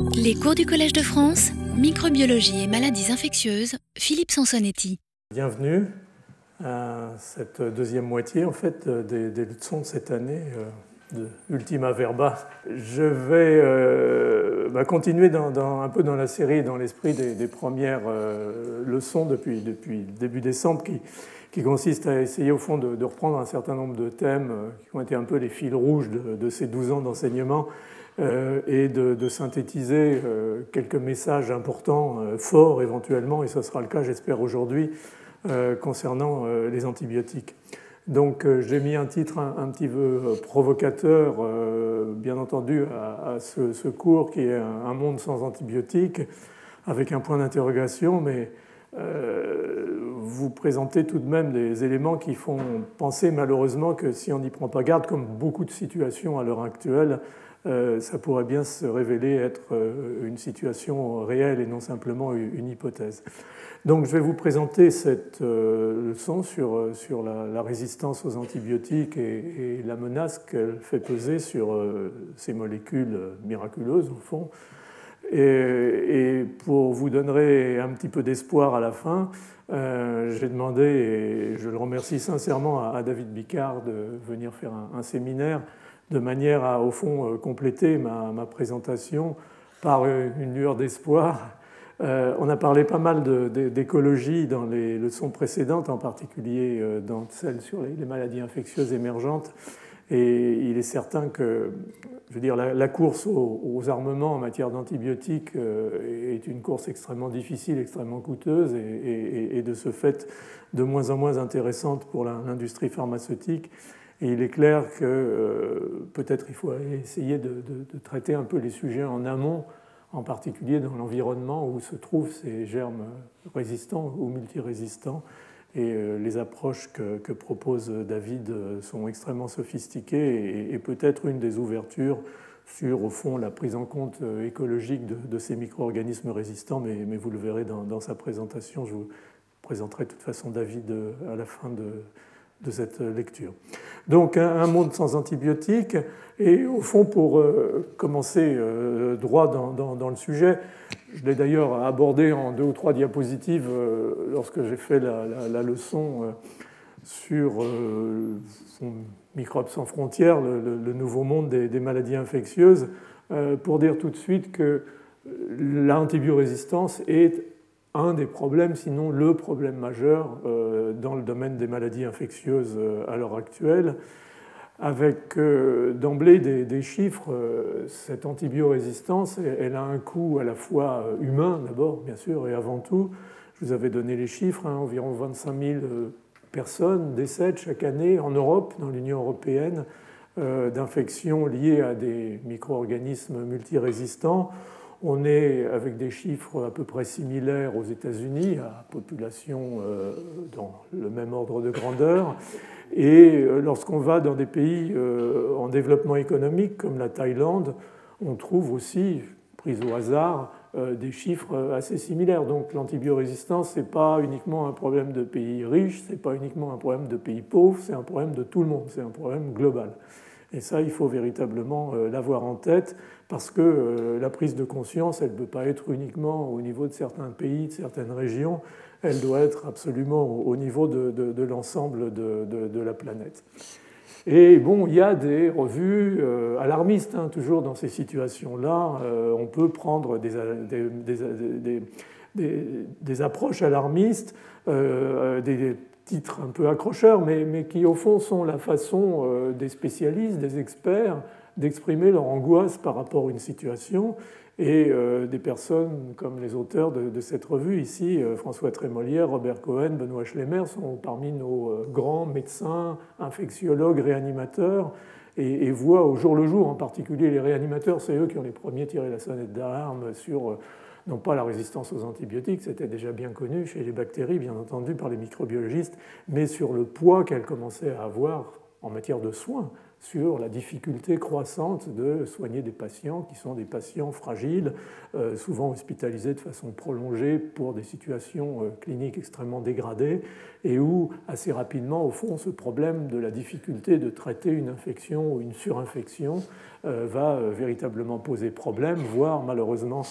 Les cours du Collège de France, microbiologie et maladies infectieuses, Philippe Sansonetti. Bienvenue à cette deuxième moitié en fait des, leçons de cette année euh, de Ultima Verba. Je vais euh, bah, continuer dans, un peu dans la série, dans l'esprit des, premières euh, leçons depuis, début décembre qui, qui consiste à essayer au fond de, reprendre un certain nombre de thèmes qui ont été un peu les fils rouges de, ces 12 ans d'enseignement et de, synthétiser euh, quelques messages importants, forts éventuellement, et ce sera le cas j'espère aujourd'hui, concernant les antibiotiques. Donc j'ai mis un titre un, petit peu provocateur, bien entendu, à, ce, cours qui est un monde sans antibiotiques, avec un point d'interrogation, mais euh, vous présentez tout de même des éléments qui font penser malheureusement que si on n'y prend pas garde, comme beaucoup de situations à l'heure actuelle, euh, ça pourrait bien se révéler être euh, une situation réelle et non simplement une hypothèse. Donc je vais vous présenter cette leçon sur, sur la, résistance aux antibiotiques et, la menace qu'elle fait peser sur ces molécules miraculeuses, au fond, et, pour vous donner un petit peu d'espoir à la fin, euh, j'ai demandé, et je le remercie sincèrement, à, David Bicard de venir faire un, séminaire de manière à, au fond, euh, compléter ma, présentation par une lueur d'espoir. Euh, on a parlé pas mal d'écologie dans les leçons précédentes, en particulier dans celles sur les maladies infectieuses émergentes. Et il est certain que je veux dire, la, course aux, armements en matière d'antibiotiques euh, est une course extrêmement difficile, extrêmement coûteuse et, de ce fait de moins en moins intéressante pour l'industrie pharmaceutique. Et il est clair que euh, peut-être il faut essayer de, traiter un peu les sujets en amont, en particulier dans l'environnement où se trouvent ces germes résistants ou multirésistants et euh, les approches que, propose David sont extrêmement sophistiquées et, peut-être une des ouvertures sur, au fond, la prise en compte euh, écologique de, ces micro-organismes résistants, mais, vous le verrez dans, sa présentation. Je vous présenterai de toute façon David à la fin de, de cette lecture. Donc un, monde sans antibiotiques, et au fond, pour commencer droit dans, le sujet, je l'ai d'ailleurs abordé en deux ou trois diapositives euh, lorsque j'ai fait la, leçon euh, sur euh, Microbes sans frontières, le, nouveau monde des, maladies infectieuses, pour dire tout de suite que l'antibiorésistance est un des problèmes, sinon le problème majeur dans le domaine des maladies infectieuses à l'heure actuelle avec euh, d'emblée des, chiffres. Euh, cette antibiorésistance, elle a un coût à la fois euh, humain d'abord, bien sûr, et avant tout. Je vous avais donné les chiffres, hein, environ 25 000 personnes décèdent chaque année en Europe, dans l'Union européenne, d'infections liées à des micro-organismes multirésistants. On est avec des chiffres à peu près similaires aux États-Unis, à population dans le même ordre de grandeur. Et euh, lorsqu'on va dans des pays euh, en développement économique comme la Thaïlande, on trouve aussi, pris au hasard, euh, des chiffres assez similaires. Donc l'antibiorésistance, ce n'est pas uniquement un problème de pays riches, ce n'est pas uniquement un problème de pays pauvres, c'est un problème de tout le monde, c'est un problème global. Et ça, il faut véritablement l'avoir en tête parce que la prise de conscience, elle ne peut pas être uniquement au niveau de certains pays, de certaines régions, elle doit être absolument au niveau de, l'ensemble de, la planète. Et bon, il y a des revues euh, alarmistes, hein, toujours dans ces situations-là. Euh, on peut prendre des, approches alarmistes, euh, des titres un peu accrocheurs, mais, qui au fond sont la façon des spécialistes, des experts, d'exprimer leur angoisse par rapport à une situation. Et euh, des personnes comme les auteurs de, cette revue ici, euh, François Trémolière, Robert Cohen, Benoît Schlemmer, sont parmi nos euh, grands médecins, infectiologues, réanimateurs, et, voient au jour le jour, en particulier les réanimateurs, c'est eux qui ont les premiers tiré la sonnette d'alarme sur non pas la résistance aux antibiotiques, c'était déjà bien connu chez les bactéries, bien entendu, par les microbiologistes, mais sur le poids qu'elles commençaient à avoir en matière de soins sur la difficulté croissante de soigner des patients qui sont des patients fragiles, euh, souvent hospitalisés de façon prolongée pour des situations euh, cliniques extrêmement dégradées, et où assez rapidement, au fond, ce problème de la difficulté de traiter une infection ou une surinfection euh, va véritablement poser problème, voire malheureusement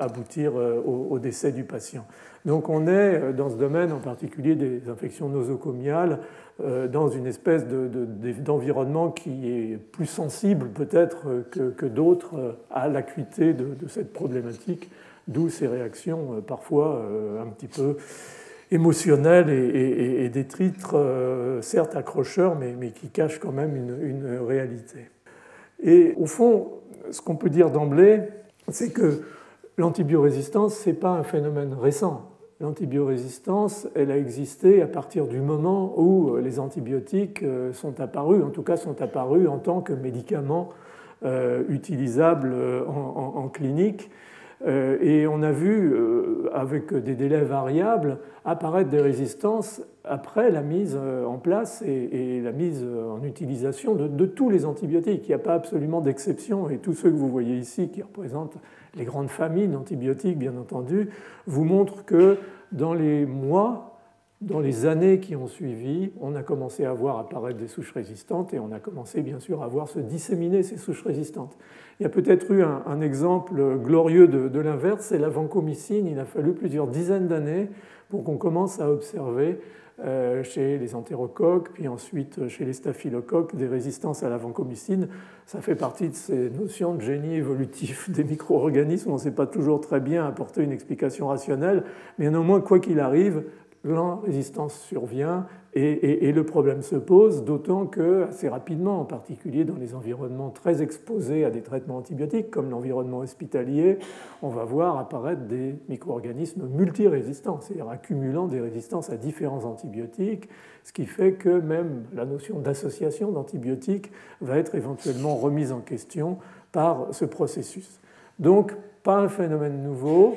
aboutir au décès du patient. Donc on est dans ce domaine en particulier des infections nosocomiales dans une espèce d'environnement qui est plus sensible peut-être que, d'autres euh, à l'acuité de, cette problématique, d'où ces réactions euh, parfois un petit peu émotionnelles et, titres certes accrocheurs, mais, qui cachent quand même une, une réalité. Et au fond, ce qu'on peut dire d'emblée, c'est que l'antibiorésistance, ce n'est pas un phénomène récent l'antibiorésistance, elle a existé à partir du moment où euh, les antibiotiques euh, sont apparus, en tout cas sont apparus en tant que médicaments euh, utilisables en, clinique. Et on a vu, avec des délais variables, apparaître des résistances après la mise en place et, la mise en utilisation de, de tous les antibiotiques. Il n'y a pas absolument d'exception. Et tous ceux que vous voyez ici, qui représentent les grandes familles d'antibiotiques, bien entendu, vous montrent que dans les mois, dans les années qui ont suivi, on a commencé à voir apparaître des souches résistantes et on a commencé bien sûr à voir se disséminer ces souches résistantes. Il y a peut-être eu un, exemple glorieux de, l'inverse, c'est la vancomycine. Il a fallu plusieurs dizaines d'années pour qu'on commence à observer euh, chez les entérocoques, puis ensuite chez les staphylocoques, des résistances à la vancomycine. Ça fait partie de ces notions de génie évolutif des micro-organismes. On ne sait pas toujours très bien apporter une explication rationnelle, mais néanmoins, quoi qu'il arrive, la résistance survient et, le problème se pose, d'autant que assez rapidement, en particulier dans les environnements très exposés à des traitements antibiotiques, comme l'environnement hospitalier, on va voir apparaître des micro-organismes multirésistants, c'est-à-dire accumulant des résistances à différents antibiotiques, ce qui fait que même la notion d'association d'antibiotiques va être éventuellement remise en question par ce processus. Donc, pas un phénomène nouveau,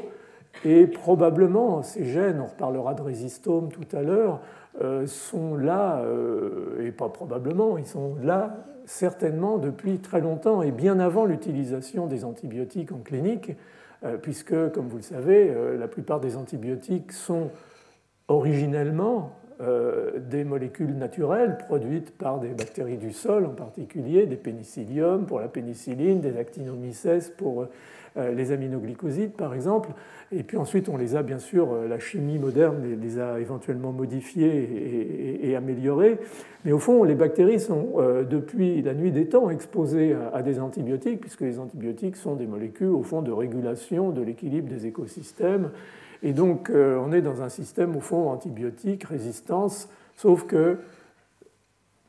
et probablement, ces gènes, on reparlera de résistome tout à l'heure, euh, sont là, euh, et pas probablement, ils sont là certainement depuis très longtemps et bien avant l'utilisation des antibiotiques en clinique, euh, puisque, comme vous le savez, la plupart des antibiotiques sont originellement des molécules naturelles produites par des bactéries du sol, en particulier des pénicilliums pour la pénicilline, des actinomycètes pour les aminoglycosides, par exemple. Et puis ensuite, on les a bien sûr, euh, la chimie moderne les, a éventuellement modifiés et, améliorés. Mais au fond, les bactéries sont euh, depuis la nuit des temps exposées à, des antibiotiques, puisque les antibiotiques sont des molécules au fond de régulation de l'équilibre des écosystèmes. Et donc, euh, on est dans un système au fond antibiotique, résistance, sauf que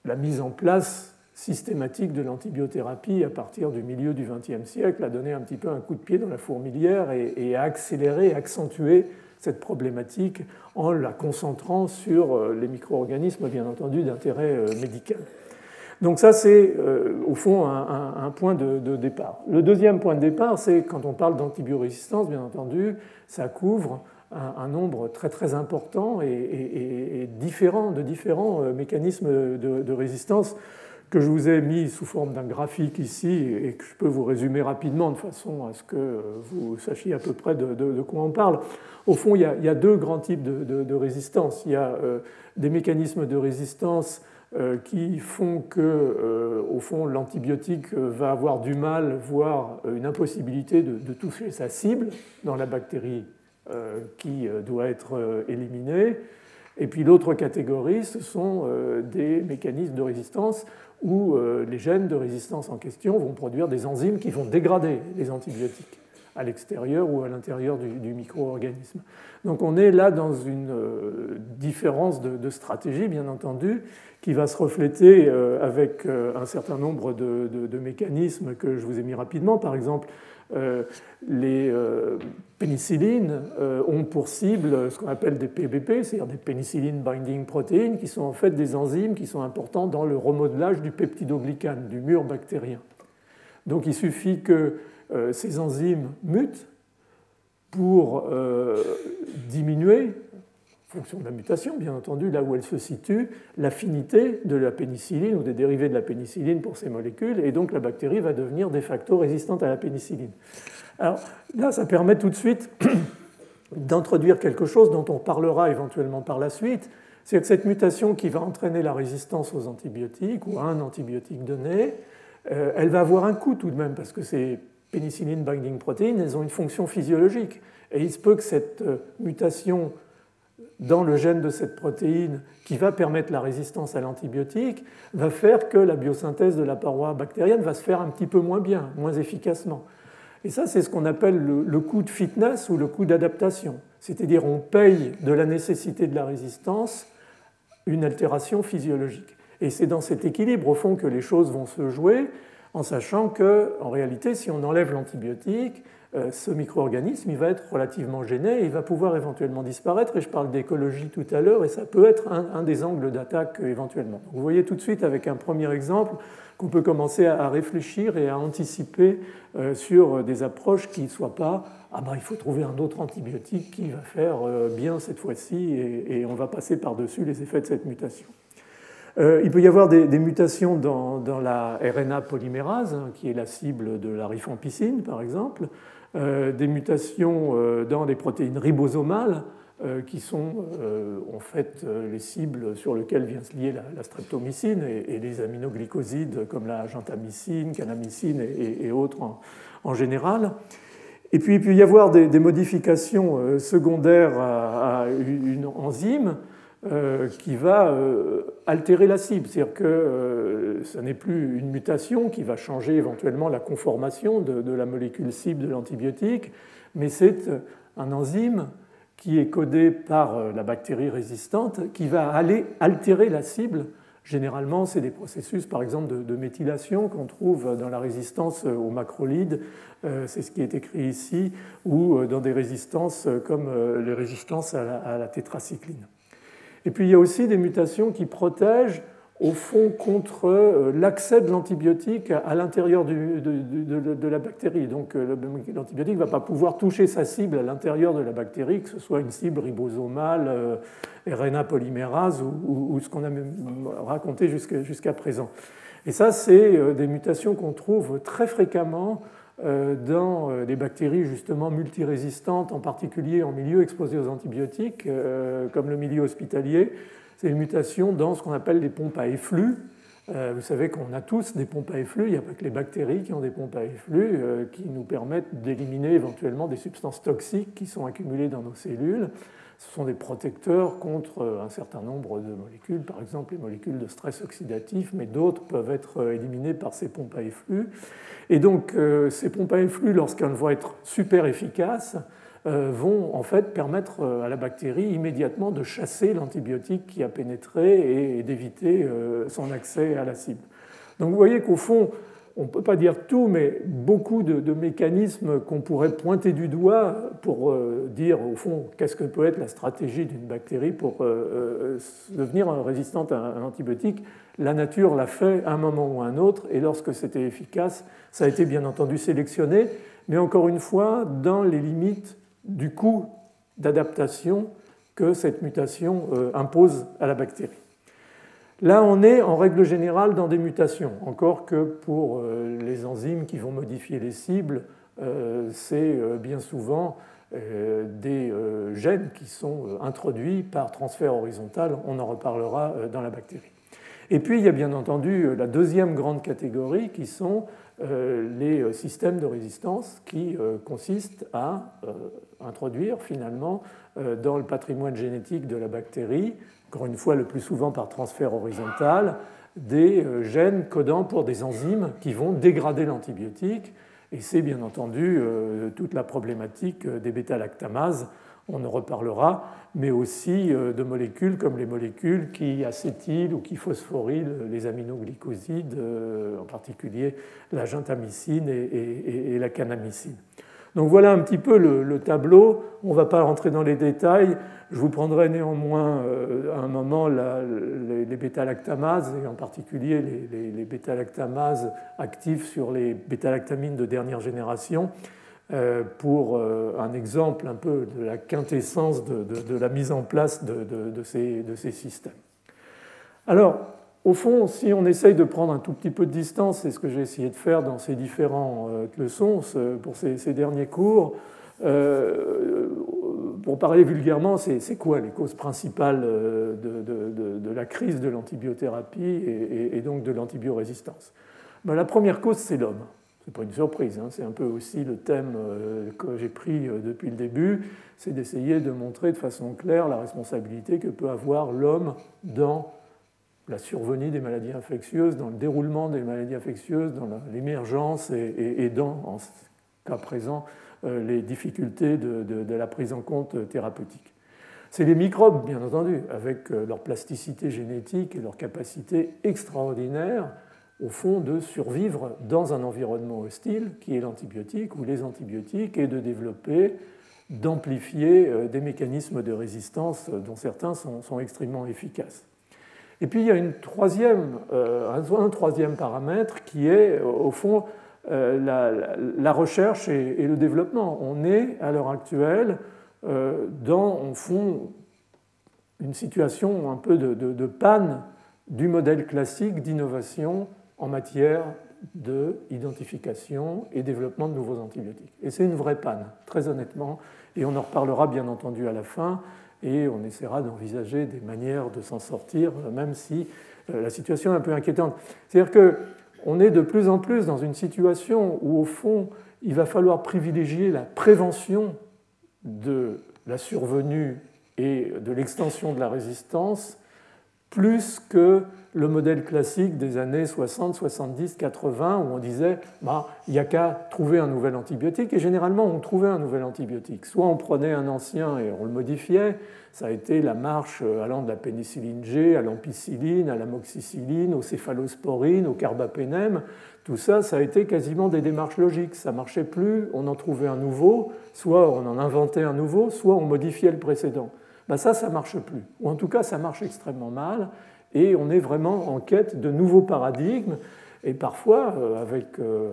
la mise en place systématique de l'antibiothérapie à partir du milieu du XXe siècle a donné un petit peu un coup de pied dans la fourmilière et, a accéléré, accentué cette problématique en la concentrant sur euh, les micro-organismes, bien entendu, d'intérêt euh, médical. Donc ça, c'est euh, au fond un, point de, départ. Le deuxième point de départ, c'est quand on parle d'antibiorésistance, bien entendu, ça couvre un, nombre très très important et, différent de différents mécanismes de, de résistance que je vous ai mis sous forme d'un graphique ici et que je peux vous résumer rapidement de façon à ce que vous sachiez à peu près de, quoi on parle. Au fond, il y a, deux grands types de, résistance. Il y a euh, des mécanismes de résistance euh, qui font que, euh, au fond, l'antibiotique va avoir du mal, voire une impossibilité de, toucher sa cible dans la bactérie qui doit être éliminée. Et puis l'autre catégorie, ce sont des mécanismes de résistance où euh, les gènes de résistance en question vont produire des enzymes qui vont dégrader les antibiotiques à l'extérieur ou à l'intérieur du, micro-organisme. Donc on est là dans une euh, différence de, stratégie, bien entendu, qui va se refléter euh, avec un certain nombre de, mécanismes que je vous ai mis rapidement. Par exemple, les euh, pénicillines euh, ont pour cible ce qu'on appelle des PBP, c'est-à-dire des penicillin binding proteins, qui sont en fait des enzymes qui sont importants dans le remodelage du peptidoglycane, du mur bactérien. Donc il suffit que ces enzymes mutent pour diminuer, fonction de la mutation, bien entendu, là où elle se situe, l'affinité de la pénicilline ou des dérivés de la pénicilline pour ces molécules, et donc la bactérie va devenir de facto résistante à la pénicilline. Alors là, ça permet tout de suite d'introduire quelque chose dont on parlera éventuellement par la suite, c'est que cette mutation qui va entraîner la résistance aux antibiotiques ou à un antibiotique donné, euh, elle va avoir un coût tout de même, parce que ces pénicilline binding proteins, elles ont une fonction physiologique. Et il se peut que cette euh, mutation dans le gène de cette protéine qui va permettre la résistance à l'antibiotique va faire que la biosynthèse de la paroi bactérienne va se faire un petit peu moins bien, moins efficacement. Et ça, c'est ce qu'on appelle le, coût de fitness ou le coût d'adaptation. C'est-à-dire on paye de la nécessité de la résistance une altération physiologique. Et c'est dans cet équilibre, au fond, que les choses vont se jouer, en sachant que, en réalité, si on enlève l'antibiotique, ce micro-organisme il va être relativement gêné et il va pouvoir éventuellement disparaître. Et je parle d'écologie tout à l'heure, et ça peut être un, des angles d'attaque euh, éventuellement. vous voyez tout de suite avec un premier exemple qu'on peut commencer à réfléchir et à anticiper euh, sur des approches qui ne soient pas ah ben, il faut trouver un autre antibiotique qui va faire bien cette fois-ci et, on va passer par-dessus les effets de cette mutation. il peut y avoir des, mutations dans, dans, la RNA polymérase, hein, qui est la cible de la rifampicine par exemple, euh, des mutations euh, dans les protéines ribosomales euh, qui sont en fait les cibles sur lesquelles vient se lier la, streptomycine et, les aminoglycosides comme la gentamicine, canamycine et, autres en, général. Et puis il peut y avoir des, modifications secondaires à, une enzyme euh, qui va euh, altérer la cible. C'est-à-dire que euh, ce n'est plus une mutation qui va changer éventuellement la conformation de, la molécule cible de l'antibiotique, mais c'est un enzyme qui est codé par la bactérie résistante qui va aller altérer la cible. Généralement, c'est des processus, par exemple, de, méthylation qu'on trouve dans la résistance aux macrolides, c'est ce qui est écrit ici, ou dans des résistances comme les résistances à la tétracycline. Et puis il y a aussi des mutations qui protègent au fond contre euh, l'accès de l'antibiotique à l'intérieur de, la bactérie. Donc euh, l'antibiotique ne va pas pouvoir toucher sa cible à l'intérieur de la bactérie, que ce soit une cible ribosomale, euh, RNA polymérase ou, ce qu'on a raconté jusqu'à présent. Et ça, c'est des mutations qu'on trouve très fréquemment euh, dans euh, les bactéries justement multirésistantes, en particulier en milieu exposé aux antibiotiques, euh, comme le milieu hospitalier. C'est une mutation dans ce qu'on appelle les pompes à efflux. Vous savez qu'on a tous des pompes à efflux, il n'y a pas que les bactéries qui ont des pompes à efflux qui nous permettent d'éliminer éventuellement des substances toxiques qui sont accumulées dans nos cellules. Ce sont des protecteurs contre un certain nombre de molécules, par exemple les molécules de stress oxydatif, mais d'autres peuvent être éliminées par ces pompes à efflux. Et donc, euh, ces pompes à efflux, lorsqu'elles vont être super efficaces, euh, vont en fait permettre euh, à la bactérie immédiatement de chasser l'antibiotique qui a pénétré et d'éviter son accès à la cible. Donc vous voyez qu'au fond, on ne peut pas dire tout, mais beaucoup de, mécanismes qu'on pourrait pointer du doigt pour dire, au fond, qu'est-ce que peut être la stratégie d'une bactérie pour devenir résistante à un antibiotique, la nature l'a fait à un moment ou à un autre, et lorsque c'était efficace, ça a été bien entendu sélectionné, mais encore une fois, dans les limites du coût d'adaptation que cette mutation euh, impose à la bactérie. Là, on est en règle générale dans des mutations, encore que pour euh, les enzymes qui vont modifier les cibles, euh, c'est bien souvent des gènes qui sont introduits par transfert horizontal, on en reparlera dans la bactérie. Et puis il y a bien entendu euh, la deuxième grande catégorie qui sont euh, les euh, systèmes de résistance qui consistent à introduire finalement dans le patrimoine génétique de la bactérie, encore une fois le plus souvent par transfert horizontal, des gènes codant pour des enzymes qui vont dégrader l'antibiotique. Et c'est bien entendu toute la problématique des bêta-lactamases on en reparlera, mais aussi euh, de molécules comme les molécules qui acétylent ou qui phosphorylent les aminoglycosides, euh, en particulier la gentamicine et, la canamycine. Donc voilà un petit peu le, tableau. On ne va pas rentrer dans les détails. Je vous prendrai néanmoins euh, à un moment les, bêta-lactamases, et en particulier les, les bêta-lactamases actifs sur les bêta-lactamines de dernière génération. pour un exemple un peu de la quintessence de, la mise en place de, ces, systèmes. Alors, au fond, si on essaye de prendre un tout petit peu de distance, c'est ce que j'ai essayé de faire dans ces différentes euh, leçons pour ces, derniers cours, euh, pour parler vulgairement, c'est quoi les causes principales euh, de, la crise de l'antibiothérapie et, donc de l'antibiorésistance? Ben, La première cause, c'est l'homme. Ce n'est pas une surprise, hein. c'est un peu aussi le thème que j'ai pris depuis le début, c'est d'essayer de montrer de façon claire la responsabilité que peut avoir l'homme dans la survenue des maladies infectieuses, dans le déroulement des maladies infectieuses, dans l'émergence et, dans, en cas présent, euh, les difficultés de, la prise en compte thérapeutique. C'est les microbes, bien entendu, avec euh, leur plasticité génétique et leur capacité extraordinaire, au fond, de survivre dans un environnement hostile qui est l'antibiotique ou les antibiotiques et de développer, d'amplifier euh, des mécanismes de résistance dont certains sont extrêmement efficaces. Et puis il y a troisième, euh, un, troisième paramètre qui est au fond euh, la, recherche et, le développement. On est à l'heure actuelle euh, dans, au fond, une situation un peu de, panne du modèle classique d'innovation en matière d'identification et développement de nouveaux antibiotiques. Et c'est une vraie panne, très honnêtement, et on en reparlera bien entendu à la fin et on essaiera d'envisager des manières de s'en sortir, même si euh, la situation est un peu inquiétante. C'est-à-dire qu'on est de plus en plus dans une situation où, au fond, il va falloir privilégier la prévention de la survenue et de l'extension de la résistance plus que le modèle classique des années 60, 70, 80, où on disait bah, il n'y a qu'à trouver un nouvel antibiotique. Et généralement, on trouvait un nouvel antibiotique. Soit on prenait un ancien et on le modifiait. Ça a été la marche allant de la pénicilline G à l'ampicilline, à l'amoxicilline, aux céphalosporines, au carbapénème. Tout ça, ça a été quasiment des démarches logiques. Ça marchait plus, on en trouvait un nouveau, soit on en inventait un nouveau, soit on modifiait le précédent. Ben ça, ça marche plus. Ou en tout cas, ça marche extrêmement mal et on est vraiment en quête de nouveaux paradigmes. Et parfois, euh, avec euh,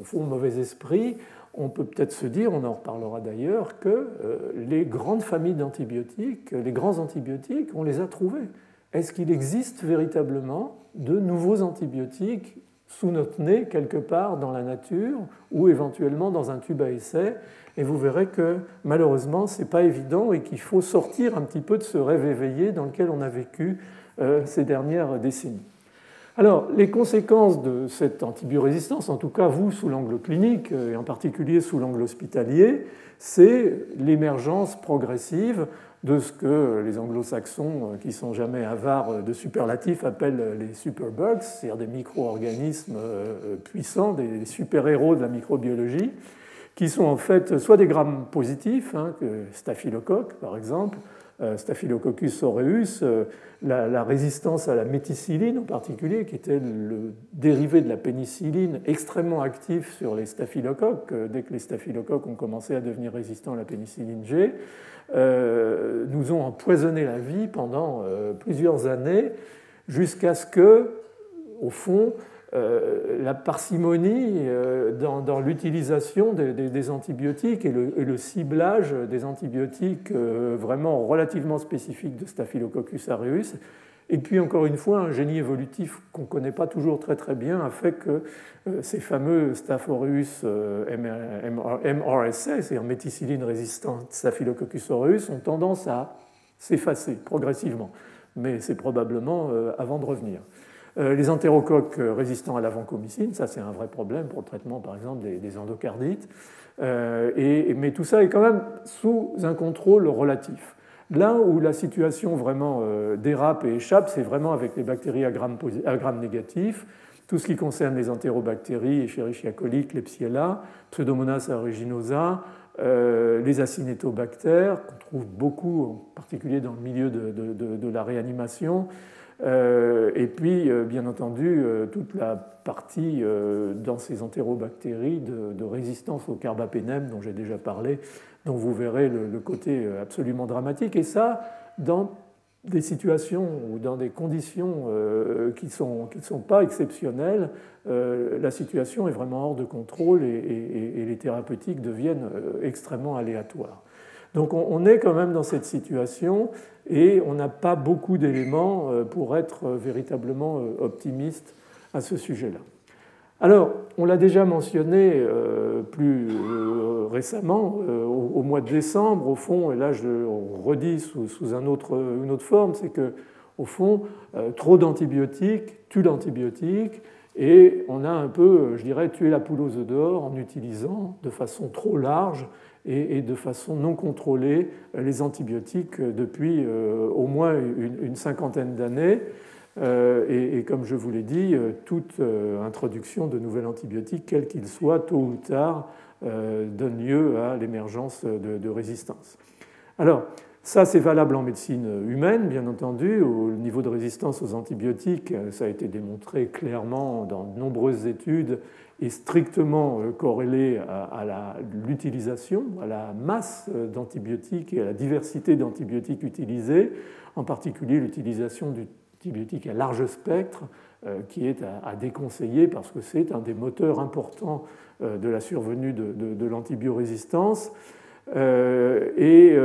au fond mauvais esprit, on peut peut-être se dire, on en reparlera d'ailleurs, que euh, les grandes familles d'antibiotiques, les grands antibiotiques, on les a trouvés. Est-ce qu'il existe véritablement de nouveaux antibiotiques sous notre nez quelque part dans la nature ou éventuellement dans un tube à essai? Et vous verrez que malheureusement ce n'est pas évident et qu'il faut sortir un petit peu de ce rêve éveillé dans lequel on a vécu ces dernières décennies. Alors, les conséquences de cette antibiorésistance, en tout cas vous sous l'angle clinique euh, et en particulier sous l'angle hospitalier, c'est l'émergence progressive de ce que les anglo-saxons, euh, qui sont jamais avares de superlatifs, appellent les superbugs, c'est-à-dire des micro-organismes puissants, des super-héros de la microbiologie, qui sont en fait soit des grammes positifs, hein, staphylocoque par exemple, euh, Staphylococcus aureus, euh, la, résistance à la méticilline en particulier, qui était le dérivé de la pénicilline extrêmement actif sur les staphylocoques, euh, dès que les staphylocoques ont commencé à devenir résistants à la pénicilline G, nous ont empoisonné la vie pendant plusieurs années, jusqu'à ce que, au fond, euh, la parcimonie euh, dans, l'utilisation des, antibiotiques et le, ciblage des antibiotiques euh, vraiment relativement spécifiques de Staphylococcus aureus. Et puis encore une fois, un génie évolutif qu'on ne connaît pas toujours très très bien a fait que ces fameux Staph aureus MRSA, c'est-à-dire méticilline résistante Staphylococcus aureus, ont tendance à s'effacer progressivement. Mais c'est probablement avant de revenir. Euh, les entérocoques résistants à la vancomycine, ça c'est un vrai problème pour le traitement par exemple des, endocardites. Euh, mais tout ça est quand même sous un contrôle relatif. Là où la situation vraiment euh, dérape et échappe, c'est vraiment avec les bactéries à grammes, négatifs, tout ce qui concerne les entérobactéries, Escherichia coli, Klebsiella, Pseudomonas aeruginosa, les acinétobactères, qu'on trouve beaucoup, en particulier dans le milieu de la réanimation, euh, et puis, euh, bien entendu, euh, toute la partie dans ces entérobactéries de, résistance au carbapénème dont j'ai déjà parlé, dont vous verrez le, côté absolument dramatique. Et ça, dans des situations ou dans des conditions qui ne sont, qui sont pas exceptionnelles, la situation est vraiment hors de contrôle et les thérapeutiques deviennent extrêmement aléatoires. Donc on est quand même dans cette situation et on n'a pas beaucoup d'éléments euh, pour être euh, véritablement euh, optimiste à ce sujet-là. Alors, on l'a déjà mentionné plus récemment, au mois de décembre, au fond, et là je le redis sous, une autre forme, c'est que, au fond, trop d'antibiotiques tue l'antibiotique, et on a un peu, je dirais, tué la poule aux œufs d'or en utilisant de façon trop large et, de façon non contrôlée les antibiotiques depuis euh, au moins une, cinquantaine d'années. Euh, et, comme je vous l'ai dit, euh, toute introduction de nouvel antibiotique, quel qu'il soit, tôt ou tard, donne lieu à l'émergence de, de résistance. Alors, ça, c'est valable en médecine humaine, bien entendu. Au niveau de résistance aux antibiotiques, ça a été démontré clairement dans de nombreuses études est strictement euh, corrélé à, l'utilisation, à la masse euh, d'antibiotiques et à la diversité d'antibiotiques utilisés, en particulier l'utilisation d'antibiotiques à large spectre, euh, qui est à, déconseiller parce que c'est un des moteurs importants de la survenue de, l'antibiorésistance. Et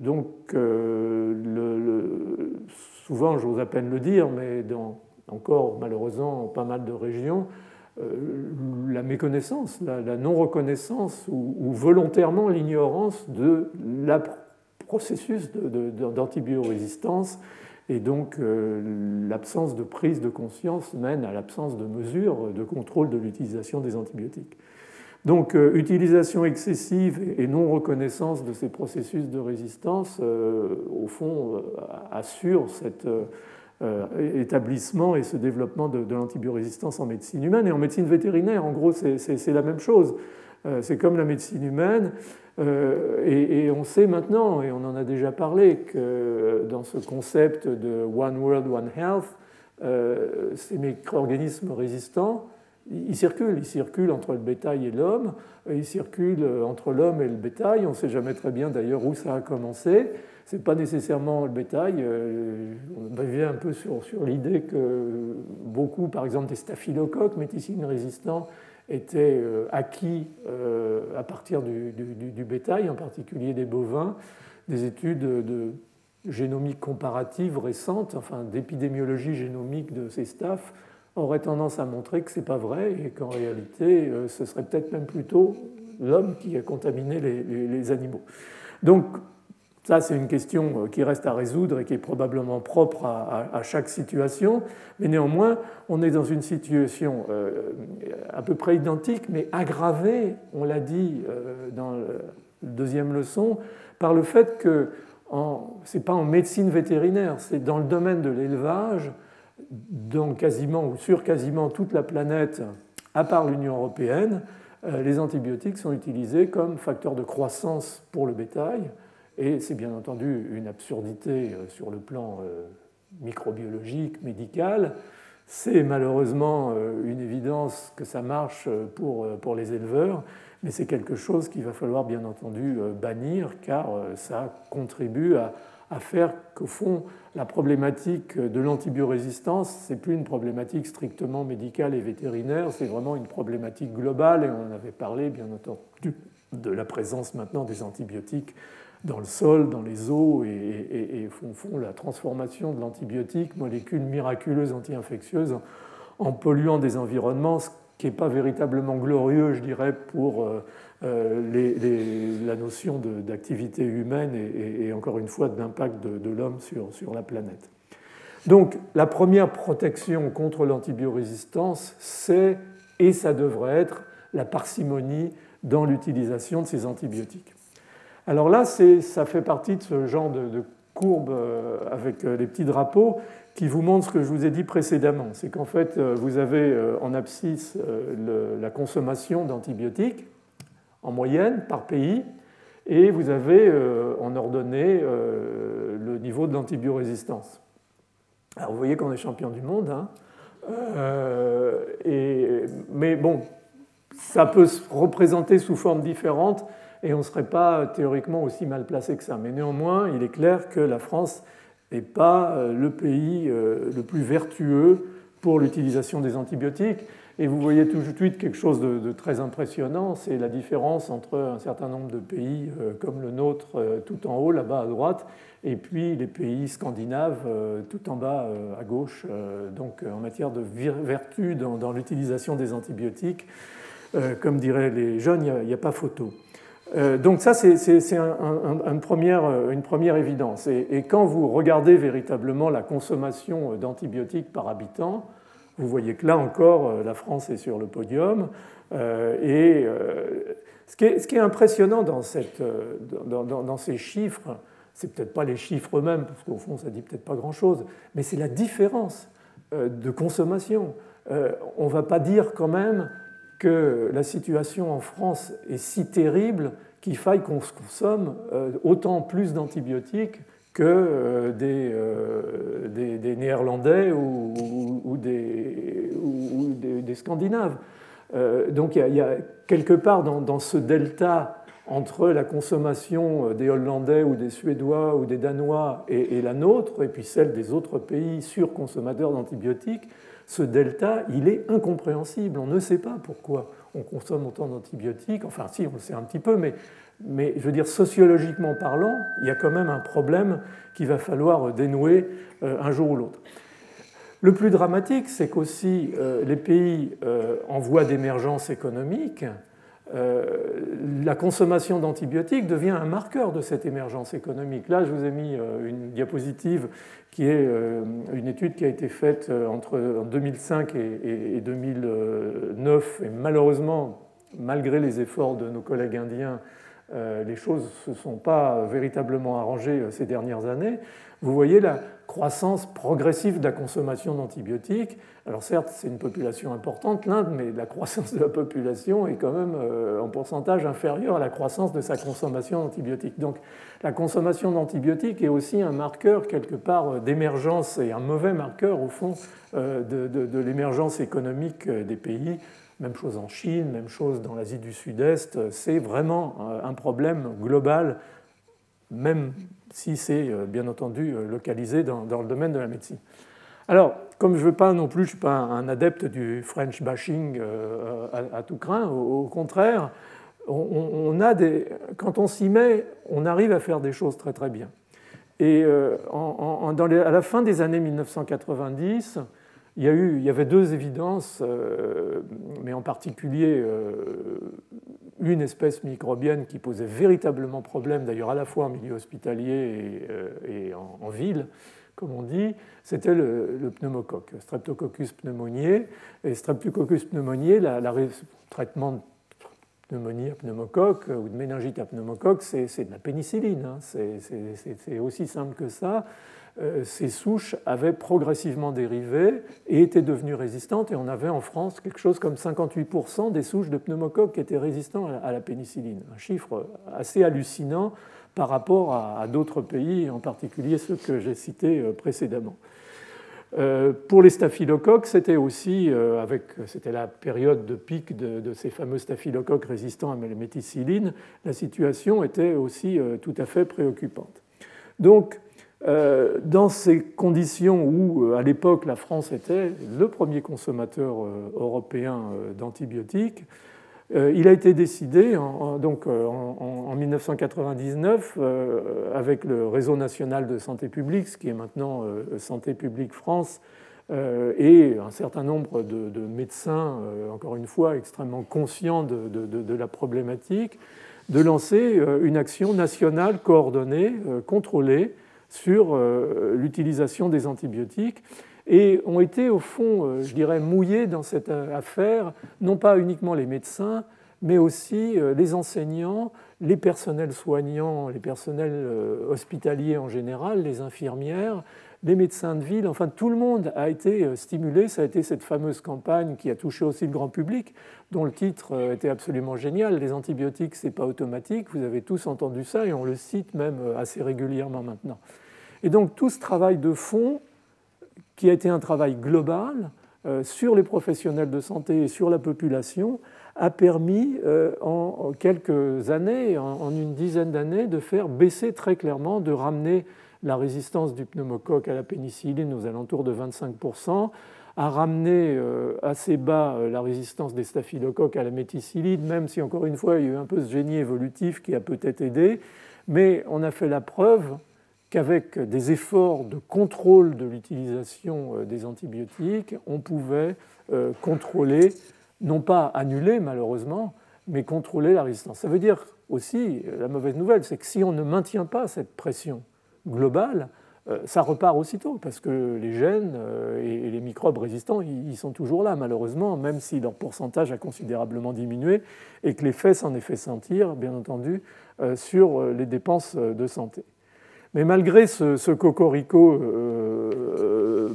donc, souvent, j'ose à peine le dire, mais dans encore malheureusement pas mal de régions, euh, la méconnaissance, la, non-reconnaissance ou, volontairement l'ignorance de la processus d'antibiorésistance et donc euh, l'absence de prise de conscience mène à l'absence de mesures de contrôle de l'utilisation des antibiotiques. Donc euh, utilisation excessive et non reconnaissance de ces processus de résistance, au fond, assure cette euh, établissement et ce développement de, l'antibiorésistance en médecine humaine. Et en médecine vétérinaire, en gros, c'est la même chose. Euh, c'est comme la médecine humaine. Euh, et, on sait maintenant, et on en a déjà parlé, que dans ce concept de One World, One Health, ces micro-organismes résistants, ils circulent. Ils circulent entre le bétail et l'homme. Ils circulent entre l'homme et le bétail. On ne sait jamais très bien d'ailleurs où ça a commencé ce n'est pas nécessairement le bétail. Euh, on revient un peu sur, sur l'idée que beaucoup, par exemple, des staphylocoques méticines résistants étaient euh, acquis euh, à partir du, du, bétail, en particulier des bovins. Des études de génomique comparative récentes, enfin d'épidémiologie génomique de ces staffs, auraient tendance à montrer que ce n'est pas vrai et qu'en réalité, ce serait peut-être même plutôt l'homme qui a contaminé les, animaux. Donc, ça, c'est une question euh, qui reste à résoudre et qui est probablement propre à, chaque situation. Mais néanmoins, on est dans une situation euh, à peu près identique, mais aggravée, on l'a dit euh, dans la deuxième leçon, par le fait que ce n'est pas en médecine vétérinaire, c'est dans le domaine de l'élevage, dans quasiment ou sur quasiment toute la planète, à part l'Union européenne, les antibiotiques sont utilisés comme facteur de croissance pour le bétail et c'est bien entendu une absurdité euh, sur le plan euh, microbiologique, médical. C'est malheureusement euh, une évidence que ça marche pour, pour les éleveurs, mais c'est quelque chose qu'il va falloir bien entendu bannir car ça contribue à, à faire qu'au fond, la problématique de l'antibiorésistance, ce n'est plus une problématique strictement médicale et vétérinaire, c'est vraiment une problématique globale et on avait parlé bien entendu de la présence maintenant des antibiotiques dans le sol, dans les eaux, et, font, la transformation de l'antibiotique, molécule miraculeuse anti-infectieuse, en polluant des environnements, qui n'est pas véritablement glorieux, je dirais, pour euh, euh, la notion d'activité humaine et, encore une fois d'impact de, l'homme sur, sur la planète. Donc la première protection contre l'antibiorésistance, c'est, et ça devrait être, la parcimonie dans l'utilisation de ces antibiotiques. Alors là, ça fait partie de ce genre de, courbe euh, avec euh, les petits drapeaux qui vous montrent ce que je vous ai dit précédemment. C'est qu'en fait, euh, vous avez en abscisse la consommation d'antibiotiques en moyenne par pays, et vous avez en ordonnée le niveau de l'antibiorésistance. Alors vous voyez qu'on est champion du monde, hein. mais bon, ça peut se représenter sous forme différente et on ne serait pas théoriquement aussi mal placé que ça. Mais néanmoins, il est clair que la France n'est pas euh, le pays euh, le plus vertueux pour l'utilisation des antibiotiques. Et vous voyez tout de suite quelque chose de, très impressionnant, c'est la différence entre un certain nombre de pays euh, comme le nôtre tout en haut, là-bas à droite, et puis les pays scandinaves tout en bas à gauche. Donc en matière de vertu dans, l'utilisation des antibiotiques, comme diraient les jeunes, il n'y a, pas photo. Euh, donc ça, c'est une, première, évidence. Et, quand vous regardez véritablement la consommation d'antibiotiques par habitant, vous voyez que là encore, euh, la France est sur le podium. Euh, et ce qui, est, impressionnant dans, ces chiffres, c'est peut-être pas les chiffres eux-mêmes, parce qu'au fond, ça dit peut-être pas grand-chose, mais c'est la différence de consommation. on ne va pas dire quand même que la situation en France est si terrible qu'il faille qu'on consomme euh, autant plus d'antibiotiques que euh, euh, des, Néerlandais ou, des, ou, des, Scandinaves. donc il y, a, quelque part dans, ce delta entre la consommation des Hollandais ou des Suédois ou des Danois et, et la nôtre, et puis celle des autres pays surconsommateurs d'antibiotiques, ce delta, il est incompréhensible. On ne sait pas pourquoi on consomme autant d'antibiotiques. Enfin, si, on le sait un petit peu, mais, je veux dire, sociologiquement parlant, il y a quand même un problème qu'il va falloir dénouer euh, un jour ou l'autre. Le plus dramatique, c'est qu'aussi euh, les pays euh, en voie d'émergence économique la consommation d'antibiotiques devient un marqueur de cette émergence économique. Là, je vous ai mis une diapositive qui est euh, une étude qui a été faite entre 2005 et 2009, et malheureusement, malgré les efforts de nos collègues indiens, les choses ne se sont pas véritablement arrangées ces dernières années. Vous voyez la croissance progressive de la consommation d'antibiotiques. Alors certes, c'est une population importante, l'Inde, mais la croissance de la population est quand même euh, en pourcentage inférieur à la croissance de sa consommation d'antibiotiques. Donc la consommation d'antibiotiques est aussi un marqueur quelque part d'émergence et un mauvais marqueur au fond euh, de, l'émergence économique des pays. Même chose en Chine, même chose dans l'Asie du Sud-Est. C'est vraiment euh, un problème global, même si c'est euh, bien entendu euh, localisé dans, le domaine de la médecine. Alors, comme je ne veux pas non plus, je ne suis pas un adepte du French bashing euh, à, tout craint, au, contraire, on, a des, quand on s'y met, on arrive à faire des choses très très bien. Et à la fin des années 1990, il y, avait deux évidences, mais en particulier une espèce microbienne qui posait véritablement problème, d'ailleurs à la fois en milieu hospitalier et, euh, en, ville, comme on dit, c'était le, pneumocoque, Streptococcus pneumoniae. Et Streptococcus pneumoniae, le traitement de pneumonie à pneumocoque ou de méningite à pneumocoque, c'est de la pénicilline. Hein. C'est aussi simple que ça. Euh, ces souches avaient progressivement dérivé et étaient devenues résistantes. Et on avait en France quelque chose comme 58% des souches de pneumocoques qui étaient résistantes à la pénicilline. Un chiffre assez hallucinant par rapport à, d'autres pays, en particulier ceux que j'ai cités euh, précédemment. Euh, pour les staphylocoques, c'était aussi, avec, c'était la période de pic de, ces fameux staphylocoques résistants à la méticilline, la situation était aussi tout à fait préoccupante. Donc, dans ces conditions où, euh, à l'époque, la France était le premier consommateur euh, européen d'antibiotiques, il a été décidé en, donc, en, 1999 avec le réseau national de santé publique, ce qui est maintenant Santé publique France, et un certain nombre de, médecins, encore une fois, extrêmement conscients de la problématique, de lancer une action nationale coordonnée, contrôlée, sur euh, l'utilisation des antibiotiques et ont été au fond, euh, je dirais, mouillés dans cette euh, affaire, non pas uniquement les médecins, mais aussi les enseignants, les personnels soignants, les personnels hospitaliers en général, les infirmières, les médecins de ville, enfin tout le monde a été stimulé. Ça a été cette fameuse campagne qui a touché aussi le grand public, dont le titre était absolument génial. Les antibiotiques, c'est pas automatique. Vous avez tous entendu ça et on le cite même assez régulièrement maintenant. Et donc tout ce travail de fond, qui a été un travail global euh, sur les professionnels de santé et sur la population, a permis en quelques années, en une dizaine d'années, de faire baisser très clairement, de ramener la résistance du pneumocoque à la pénicilline aux alentours de 25%, a ramené assez bas la résistance des staphylocoques à la méticilline, même si encore une fois il y a eu un peu ce génie évolutif qui a peut-être aidé, mais on a fait la preuve qu'avec des efforts de contrôle de l'utilisation euh, des antibiotiques, on pouvait euh, contrôler, non pas annuler malheureusement, mais contrôler la résistance. Ça veut dire aussi, euh, la mauvaise nouvelle, c'est que si on ne maintient pas cette pression globale, ça repart aussitôt, parce que les gènes et les microbes résistants, ils sont toujours là, malheureusement, même si leur pourcentage a considérablement diminué, et que l'effet s'en est fait sentir, bien entendu, sur les dépenses de santé. Mais malgré ce, cocorico euh, euh,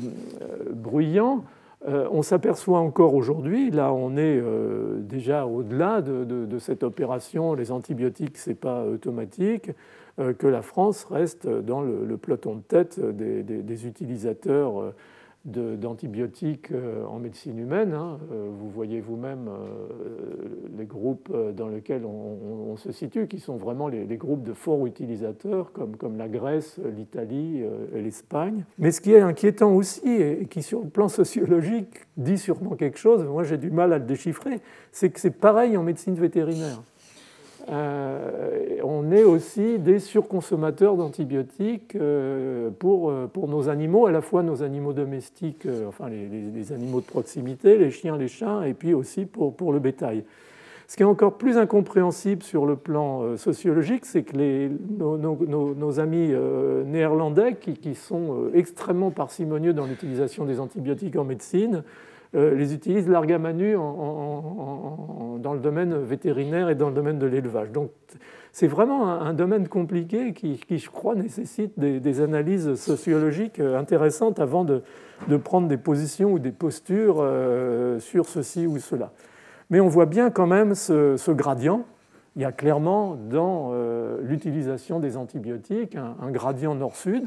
bruyant, euh, on s'aperçoit encore aujourd'hui, là on est déjà au-delà de, cette opération, les antibiotiques, ce n'est pas automatique, que la France reste dans le, peloton de tête des utilisateurs d'antibiotiques euh, en médecine humaine. Hein. Euh, vous voyez vous-même euh, les groupes dans lesquels on, se situe, qui sont vraiment les, groupes de forts utilisateurs, comme, comme la Grèce, l'Italie et l'Espagne. Mais ce qui est inquiétant aussi, et qui sur le plan sociologique dit sûrement quelque chose, moi j'ai du mal à le déchiffrer, c'est que c'est pareil en médecine vétérinaire. Euh, on est aussi des surconsommateurs d'antibiotiques euh, pour, euh, pour nos animaux, à la fois nos animaux domestiques, enfin les, animaux de proximité, les chiens, les chats, et puis aussi pour, pour le bétail. Ce qui est encore plus incompréhensible sur le plan sociologique, c'est que les, nos, amis néerlandais, qui, sont extrêmement parcimonieux dans l'utilisation des antibiotiques en médecine, les utilisent largamanu dans le domaine vétérinaire et dans le domaine de l'élevage. Donc c'est vraiment un, domaine compliqué qui, je crois, nécessite des, analyses sociologiques intéressantes avant de, prendre des positions ou des postures euh, sur ceci ou cela. Mais on voit bien quand même ce, gradient. Il y a clairement dans euh, l'utilisation des antibiotiques un gradient nord-sud,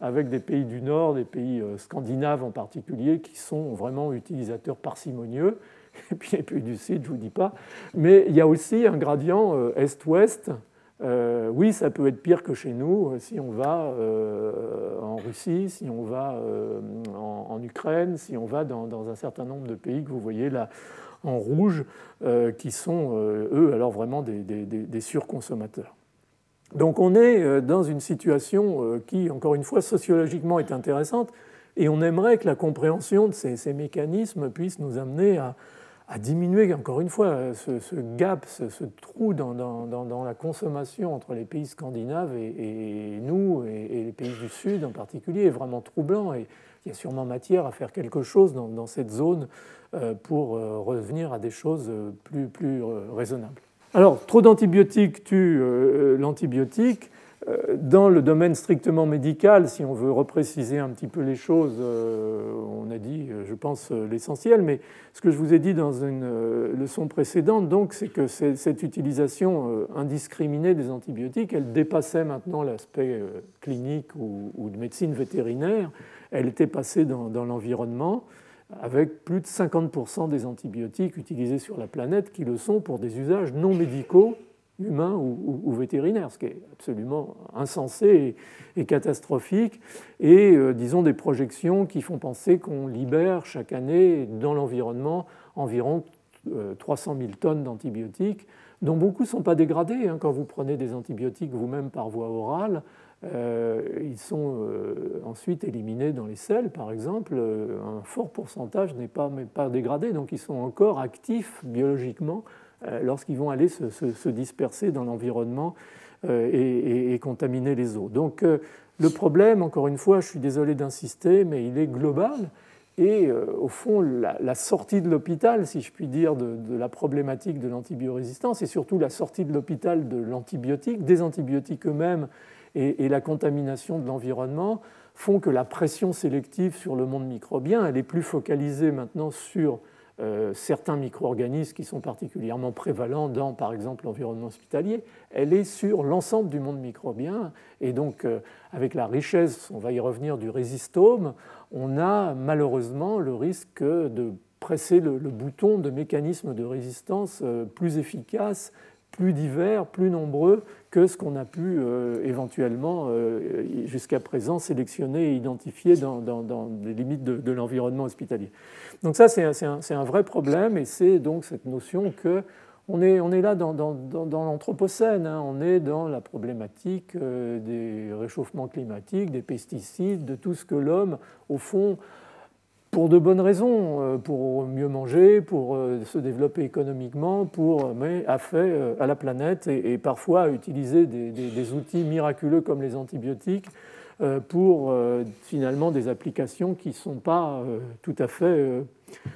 avec des pays du Nord, des pays euh, scandinaves en particulier, qui sont vraiment utilisateurs parcimonieux, et puis les pays du Sud, je ne vous dis pas. Mais il y a aussi un gradient euh, Est-Ouest. Euh, oui, ça peut être pire que chez nous si on va en Russie, si on va en, Ukraine, si on va dans, un certain nombre de pays que vous voyez là en rouge, qui sont, eux, alors vraiment des surconsommateurs. Donc on est euh, dans une situation euh, qui, encore une fois, sociologiquement est intéressante, et on aimerait que la compréhension de ces, mécanismes puisse nous amener à, diminuer, encore une fois, ce, gap, ce, trou dans, la consommation entre les pays scandinaves et, nous, et, les pays du Sud en particulier, est vraiment troublant, et il y a sûrement matière à faire quelque chose dans, cette zone euh, pour revenir à des choses plus, plus raisonnables. Alors, trop d'antibiotiques tue euh, l'antibiotique. Euh, dans le domaine strictement médical, si on veut repréciser un petit peu les choses, euh, on a dit, je pense, l'essentiel, mais ce que je vous ai dit dans une leçon précédente, donc, c'est que cette utilisation indiscriminée des antibiotiques, elle dépassait maintenant l'aspect clinique ou, de médecine vétérinaire, elle était passée dans l'environnement avec plus de 50% des antibiotiques utilisés sur la planète qui le sont pour des usages non médicaux, humains ou, vétérinaires, ce qui est absolument insensé et, catastrophique, et euh, disons des projections qui font penser qu'on libère chaque année dans l'environnement environ 300 euh, 000 tonnes d'antibiotiques, dont beaucoup ne sont pas dégradés. Hein. quand vous prenez des antibiotiques vous-même par voie orale, ils sont euh, ensuite éliminés dans les selles, par exemple. Euh, un fort pourcentage n'est pas, pas dégradé, donc ils sont encore actifs biologiquement lorsqu'ils vont aller se, disperser dans l'environnement et, contaminer les eaux. Donc le problème, encore une fois, je suis désolé d'insister, mais il est global. Et au fond, la, sortie de l'hôpital, si je puis dire, de, de la problématique de l'antibiorésistance, et surtout la sortie de l'hôpital de l'antibiotique, des antibiotiques eux-mêmes et, la contamination de l'environnement font que la pression sélective sur le monde microbien, elle est plus focalisée maintenant sur euh, certains micro-organismes qui sont particulièrement prévalents dans, par exemple, l'environnement hospitalier, elle est sur l'ensemble du monde microbien. Et donc, euh, avec la richesse, on va y revenir, du résistome, on a malheureusement le risque de presser le, bouton de mécanismes de résistance plus efficaces, plus divers, plus nombreux que ce qu'on a pu éventuellement jusqu'à présent sélectionner et identifier dans, les limites de, l'environnement hospitalier. Donc ça, c'est un, un, vrai problème et c'est donc cette notion que on est, là dans, l'Anthropocène, hein. on est dans la problématique euh, des réchauffements climatiques, des pesticides, de tout ce que l'homme, au fond, pour de bonnes raisons, euh, pour mieux manger, pour euh, se développer économiquement, pour, mais a fait à la planète et, parfois a utilisé des, outils miraculeux comme les antibiotiques pour finalement des applications qui ne sont pas tout à fait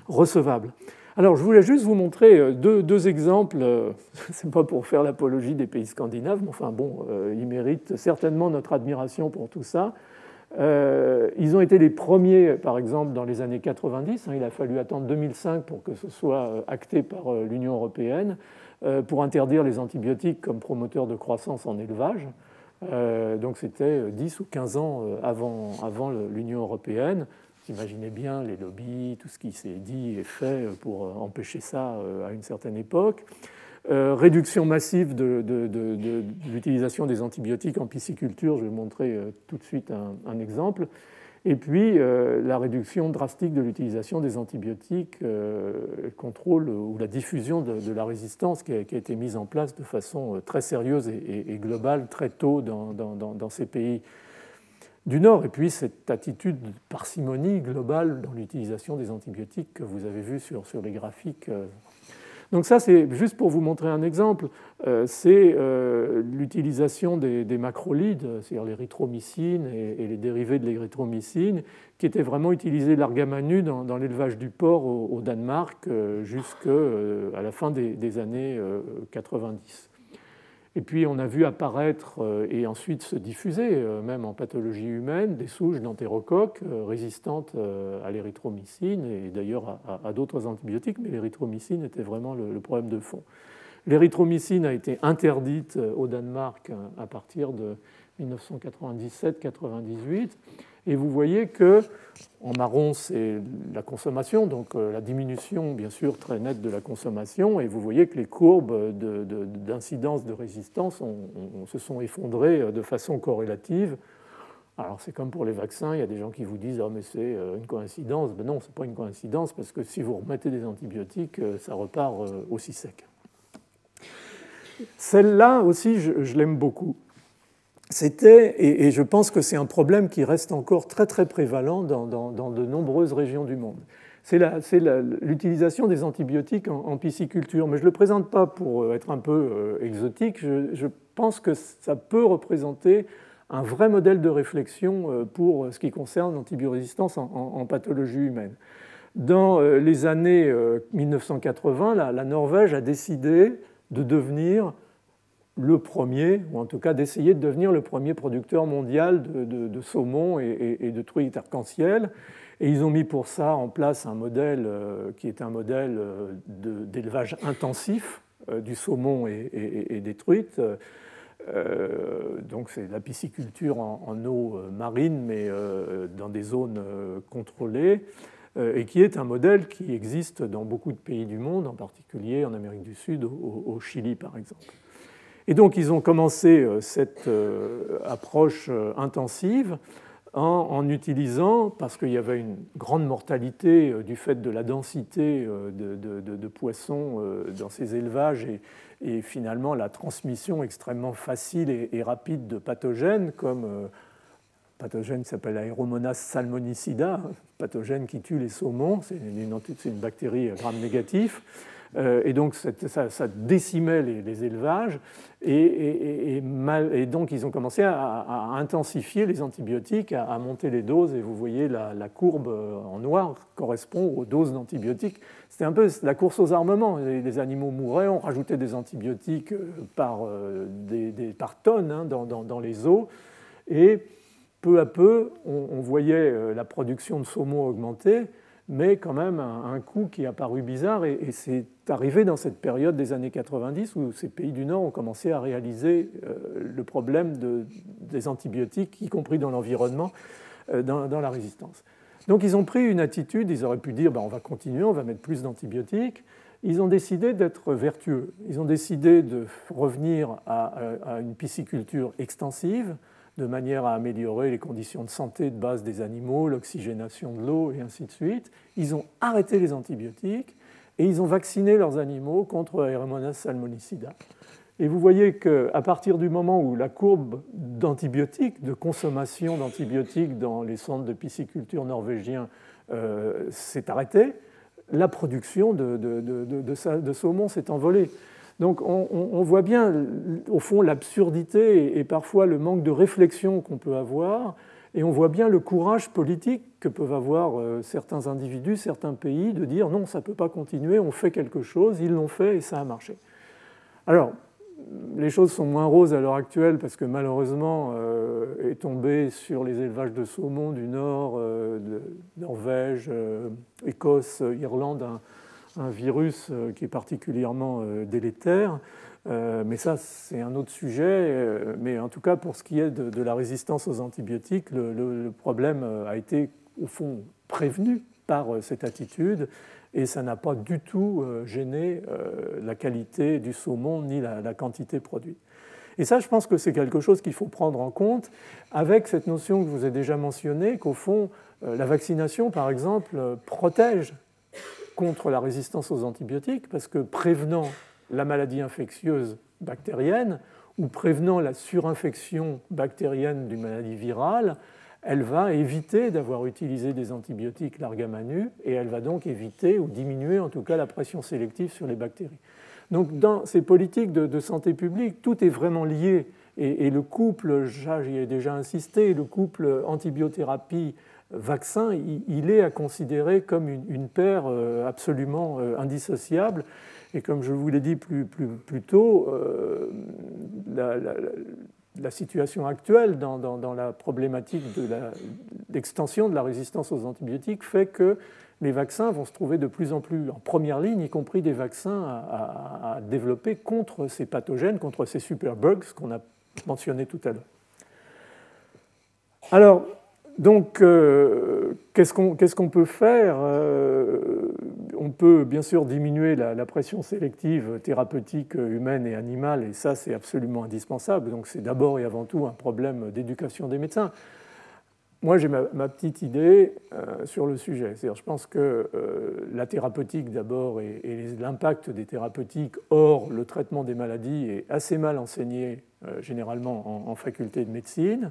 recevables. Alors, je voulais juste vous montrer euh, deux, exemples. Euh, Ce n'est pas pour faire l'apologie des pays scandinaves, mais enfin bon, euh, ils méritent certainement notre admiration pour tout ça. Ils ont été les premiers, par exemple, dans les années 90. Hein, il a fallu attendre 2005 pour que ce soit acté par l'Union européenne pour interdire les antibiotiques comme promoteurs de croissance en élevage. donc c'était 10 ou 15 ans avant, avant l'Union européenne. Imaginez bien les lobbies, tout ce qui s'est dit et fait pour empêcher ça euh, à une certaine époque. Euh, réduction massive de, l'utilisation des antibiotiques en pisciculture, je vais vous montrer euh, tout de suite un, exemple. Et puis la réduction drastique de l'utilisation des antibiotiques, le contrôle ou la diffusion de, la résistance qui a, été mise en place de façon très sérieuse et, globale très tôt dans, ces pays du Nord, et puis cette attitude de parcimonie globale dans l'utilisation des antibiotiques que vous avez vu sur, sur les graphiques. Euh. Donc ça, c'est juste pour vous montrer un exemple, euh, c'est euh, l'utilisation des, macrolides, c'est-à-dire l'érythromycine et, les dérivés de l'érythromycine, qui étaient vraiment utilisés l'argamanu dans, dans l'élevage du porc au, Danemark jusqu'à la fin des, des années 90. Et puis on a vu apparaître euh, et ensuite se diffuser, euh, même en pathologie humaine, des souches d'entérocoques euh, résistantes à l'érythromycine et d'ailleurs à, d'autres antibiotiques, mais l'érythromycine était vraiment le, problème de fond. L'érythromycine a été interdite au Danemark à partir de 1997-98 et vous voyez que en marron, c'est la consommation, donc euh, la diminution, bien sûr, très nette de la consommation. Et vous voyez que les courbes d'incidence de, résistance se sont effondrées euh, de façon corrélative. Alors c'est comme pour les vaccins, il y a des gens qui vous disent oh, mais c'est euh, une coïncidence. Ben non, ce n'est pas une coïncidence parce que si vous remettez des antibiotiques, ça repart aussi sec. Celle-là aussi, je l'aime beaucoup c'était, et, je pense que c'est un problème qui reste encore très très prévalent dans, de nombreuses régions du monde. C'est l'utilisation des antibiotiques en, pisciculture. Mais je ne le présente pas pour être un peu euh, exotique. Je, pense que ça peut représenter un vrai modèle de réflexion euh, pour ce qui concerne l'antibiorésistance en, pathologie humaine. Dans euh, les années 1980, la Norvège a décidé de devenir le premier, ou en tout cas d'essayer de devenir le premier producteur mondial de, saumon et, de truites arc-en-ciel. Et ils ont mis pour ça en place un modèle euh, qui est un modèle euh, d'élevage intensif euh, du saumon et, des truites. donc c'est la pisciculture en, eau marine, mais dans des zones contrôlées, et qui est un modèle qui existe dans beaucoup de pays du monde, en particulier en Amérique du Sud, au Chili par exemple. Et donc ils ont commencé euh, cette euh, approche euh, intensive en, utilisant, parce qu'il y avait une grande mortalité du fait de la densité de, poissons dans ces élevages et, finalement la transmission extrêmement facile et, rapide de pathogènes comme pathogène qui s'appelle Aeromonas salmonicida, pathogène qui tue les saumons, c'est une, une, bactérie gram négatif. Euh, et donc ça, décimait les, élevages, et, donc ils ont commencé à, intensifier les antibiotiques, à, monter les doses, et vous voyez la, courbe en noir correspond aux doses d'antibiotiques. C'était un peu la course aux armements. Les, animaux mouraient, on rajoutait des antibiotiques euh, par, euh, des, tonnes hein, dans, les eaux, et peu à peu, on voyait la production de saumon augmenter mais quand même un, coût qui a paru bizarre. Et, c'est arrivé dans cette période des années 90 où ces pays du Nord ont commencé à réaliser euh, le problème des antibiotiques, y compris dans l'environnement, euh, dans, la résistance. Donc ils ont pris une attitude, ils auraient pu dire ben, on va continuer, on va mettre plus d'antibiotiques. Ils ont décidé d'être vertueux. Ils ont décidé de revenir à, une pisciculture extensive, de manière à améliorer les conditions de santé de base des animaux, l'oxygénation de l'eau et ainsi de suite. Ils ont arrêté les antibiotiques et ils ont vacciné leurs animaux contre Aeromonas salmonicida. Et vous voyez qu'à partir du moment où la courbe d'antibiotiques, de consommation d'antibiotiques dans les centres de pisciculture norvégiens euh, s'est arrêtée, la production de, de, saumon s'est envolée. Donc on, voit bien, au fond, l'absurdité et, parfois le manque de réflexion qu'on peut avoir, et on voit bien le courage politique que peuvent avoir euh, certains individus, certains pays, de dire non, ça ne peut pas continuer, on fait quelque chose, ils l'ont fait et ça a marché. Alors, les choses sont moins roses à l'heure actuelle parce que malheureusement euh, est tombé sur les élevages de saumon du nord, euh, Norvège, Écosse, Irlande, un, virus qui est particulièrement délétère. Mais ça, c'est un autre sujet. mais en tout cas, pour ce qui est de, la résistance aux antibiotiques, le problème a été, au fond, prévenu par cette attitude et ça n'a pas du tout euh, gêné euh, la qualité du saumon ni la, quantité produite. Et ça, je pense que c'est quelque chose qu'il faut prendre en compte avec cette notion que je vous ai déjà mentionnée, qu'au fond, euh, la vaccination, par exemple, protège contre la résistance aux antibiotiques, parce que prévenant la maladie infectieuse bactérienne ou prévenant la surinfection bactérienne d'une maladie virale, elle va éviter d'avoir utilisé des antibiotiques largamanu et elle va donc éviter ou diminuer en tout cas la pression sélective sur les bactéries. Donc dans ces politiques de, santé publique, tout est vraiment lié et, le couple, j'y ai déjà insisté, le couple antibiothérapie-vaccin, il, est à considérer comme une, paire euh, absolument euh, indissociable. Et comme je vous l'ai dit plus, plus, tôt, euh, la, situation actuelle dans, la problématique de l'extension de la résistance aux antibiotiques fait que les vaccins vont se trouver de plus en plus en première ligne, y compris des vaccins à, développer contre ces pathogènes, contre ces superbugs qu'on a mentionné tout à l'heure. Alors, donc, euh, qu'est-ce qu'on peut faire euh, On peut bien sûr diminuer la, pression sélective thérapeutique humaine et animale, et ça c'est absolument indispensable. Donc c'est d'abord et avant tout un problème d'éducation des médecins. Moi j'ai ma, petite idée euh, sur le sujet. je pense que la thérapeutique d'abord et, l'impact des thérapeutiques hors le traitement des maladies est assez mal enseigné généralement en faculté de médecine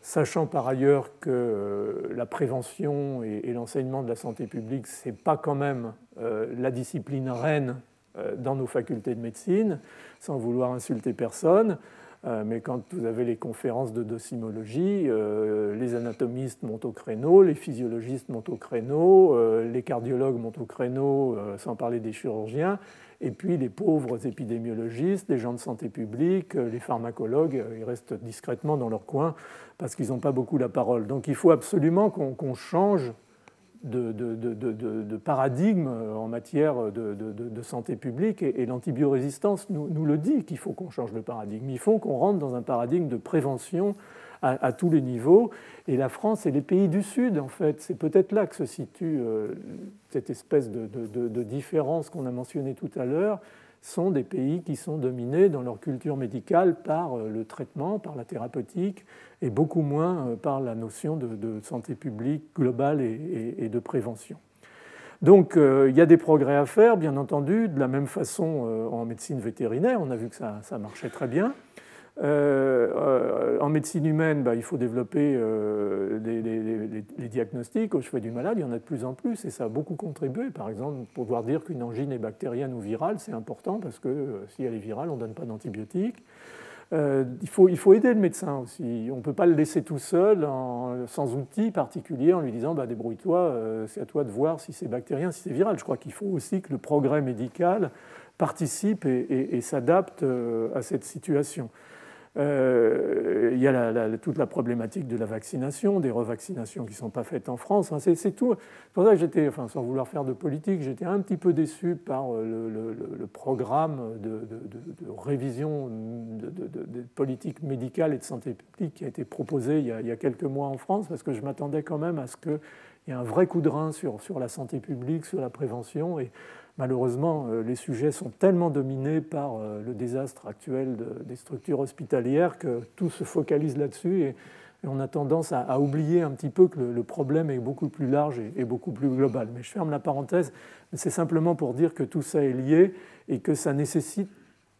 sachant par ailleurs que euh, la prévention et, l'enseignement de la santé publique, ce n'est pas quand même euh, la discipline reine euh, dans nos facultés de médecine, sans vouloir insulter personne. Mais quand vous avez les conférences de docimologie, les anatomistes montent au créneau, les physiologistes montent au créneau, les cardiologues montent au créneau, sans parler des chirurgiens, et puis les pauvres épidémiologistes, les gens de santé publique, euh, les pharmacologues, euh, ils restent discrètement dans leur coin parce qu'ils n'ont pas beaucoup la parole. Donc il faut absolument qu'on change de, paradigme en matière de, santé publique et, l'antibiorésistance nous, nous, le dit qu'il faut qu'on change de paradigme. Il faut qu'on rentre dans un paradigme de prévention à, tous les niveaux. Et la France et les pays du Sud, en fait, c'est peut-être là que se situe euh, cette espèce de, différence qu'on a mentionnée tout à l'heure, sont des pays qui sont dominés dans leur culture médicale par euh, le traitement, par la thérapeutique, et beaucoup moins euh, par la notion de, santé publique globale et, de prévention. Donc il y a des progrès à faire, bien entendu, de la même façon en médecine vétérinaire, on a vu que ça, ça marchait très bien. Euh, euh, en médecine humaine, bah, il faut développer euh, les, diagnostics au chevet du malade. Il y en a de plus en plus et ça a beaucoup contribué. Par exemple, pouvoir dire qu'une angine est bactérienne ou virale, c'est important parce que si elle est virale, on ne donne pas d'antibiotiques. il, faut, aider le médecin aussi. On ne peut pas le laisser tout seul, sans outils particuliers, en lui disant bah, débrouille-toi, c'est à toi de voir si c'est bactérien, si c'est viral. Je crois qu'il faut aussi que le progrès médical participe et s'adapte à cette situation. Euh, il y a toute la problématique de la vaccination, des revaccinations qui ne sont pas faites en France. c'est tout. C'est pour ça que j'étais, sans vouloir faire de politique, j'étais un petit peu déçu par euh, le, programme de, révision de, politique médicale et de santé publique qui a été proposé il y a, il y a quelques mois en France, parce que je m'attendais quand même à ce qu'il y ait un vrai coup de rein sur, sur la santé publique, sur la prévention. Et, Malheureusement, euh, les sujets sont tellement dominés par euh, le désastre actuel des structures hospitalières que tout se focalise là-dessus et, on a tendance à, oublier un petit peu que le, problème est beaucoup plus large et, beaucoup plus global. Mais je ferme la parenthèse, c'est simplement pour dire que tout ça est lié et que ça nécessite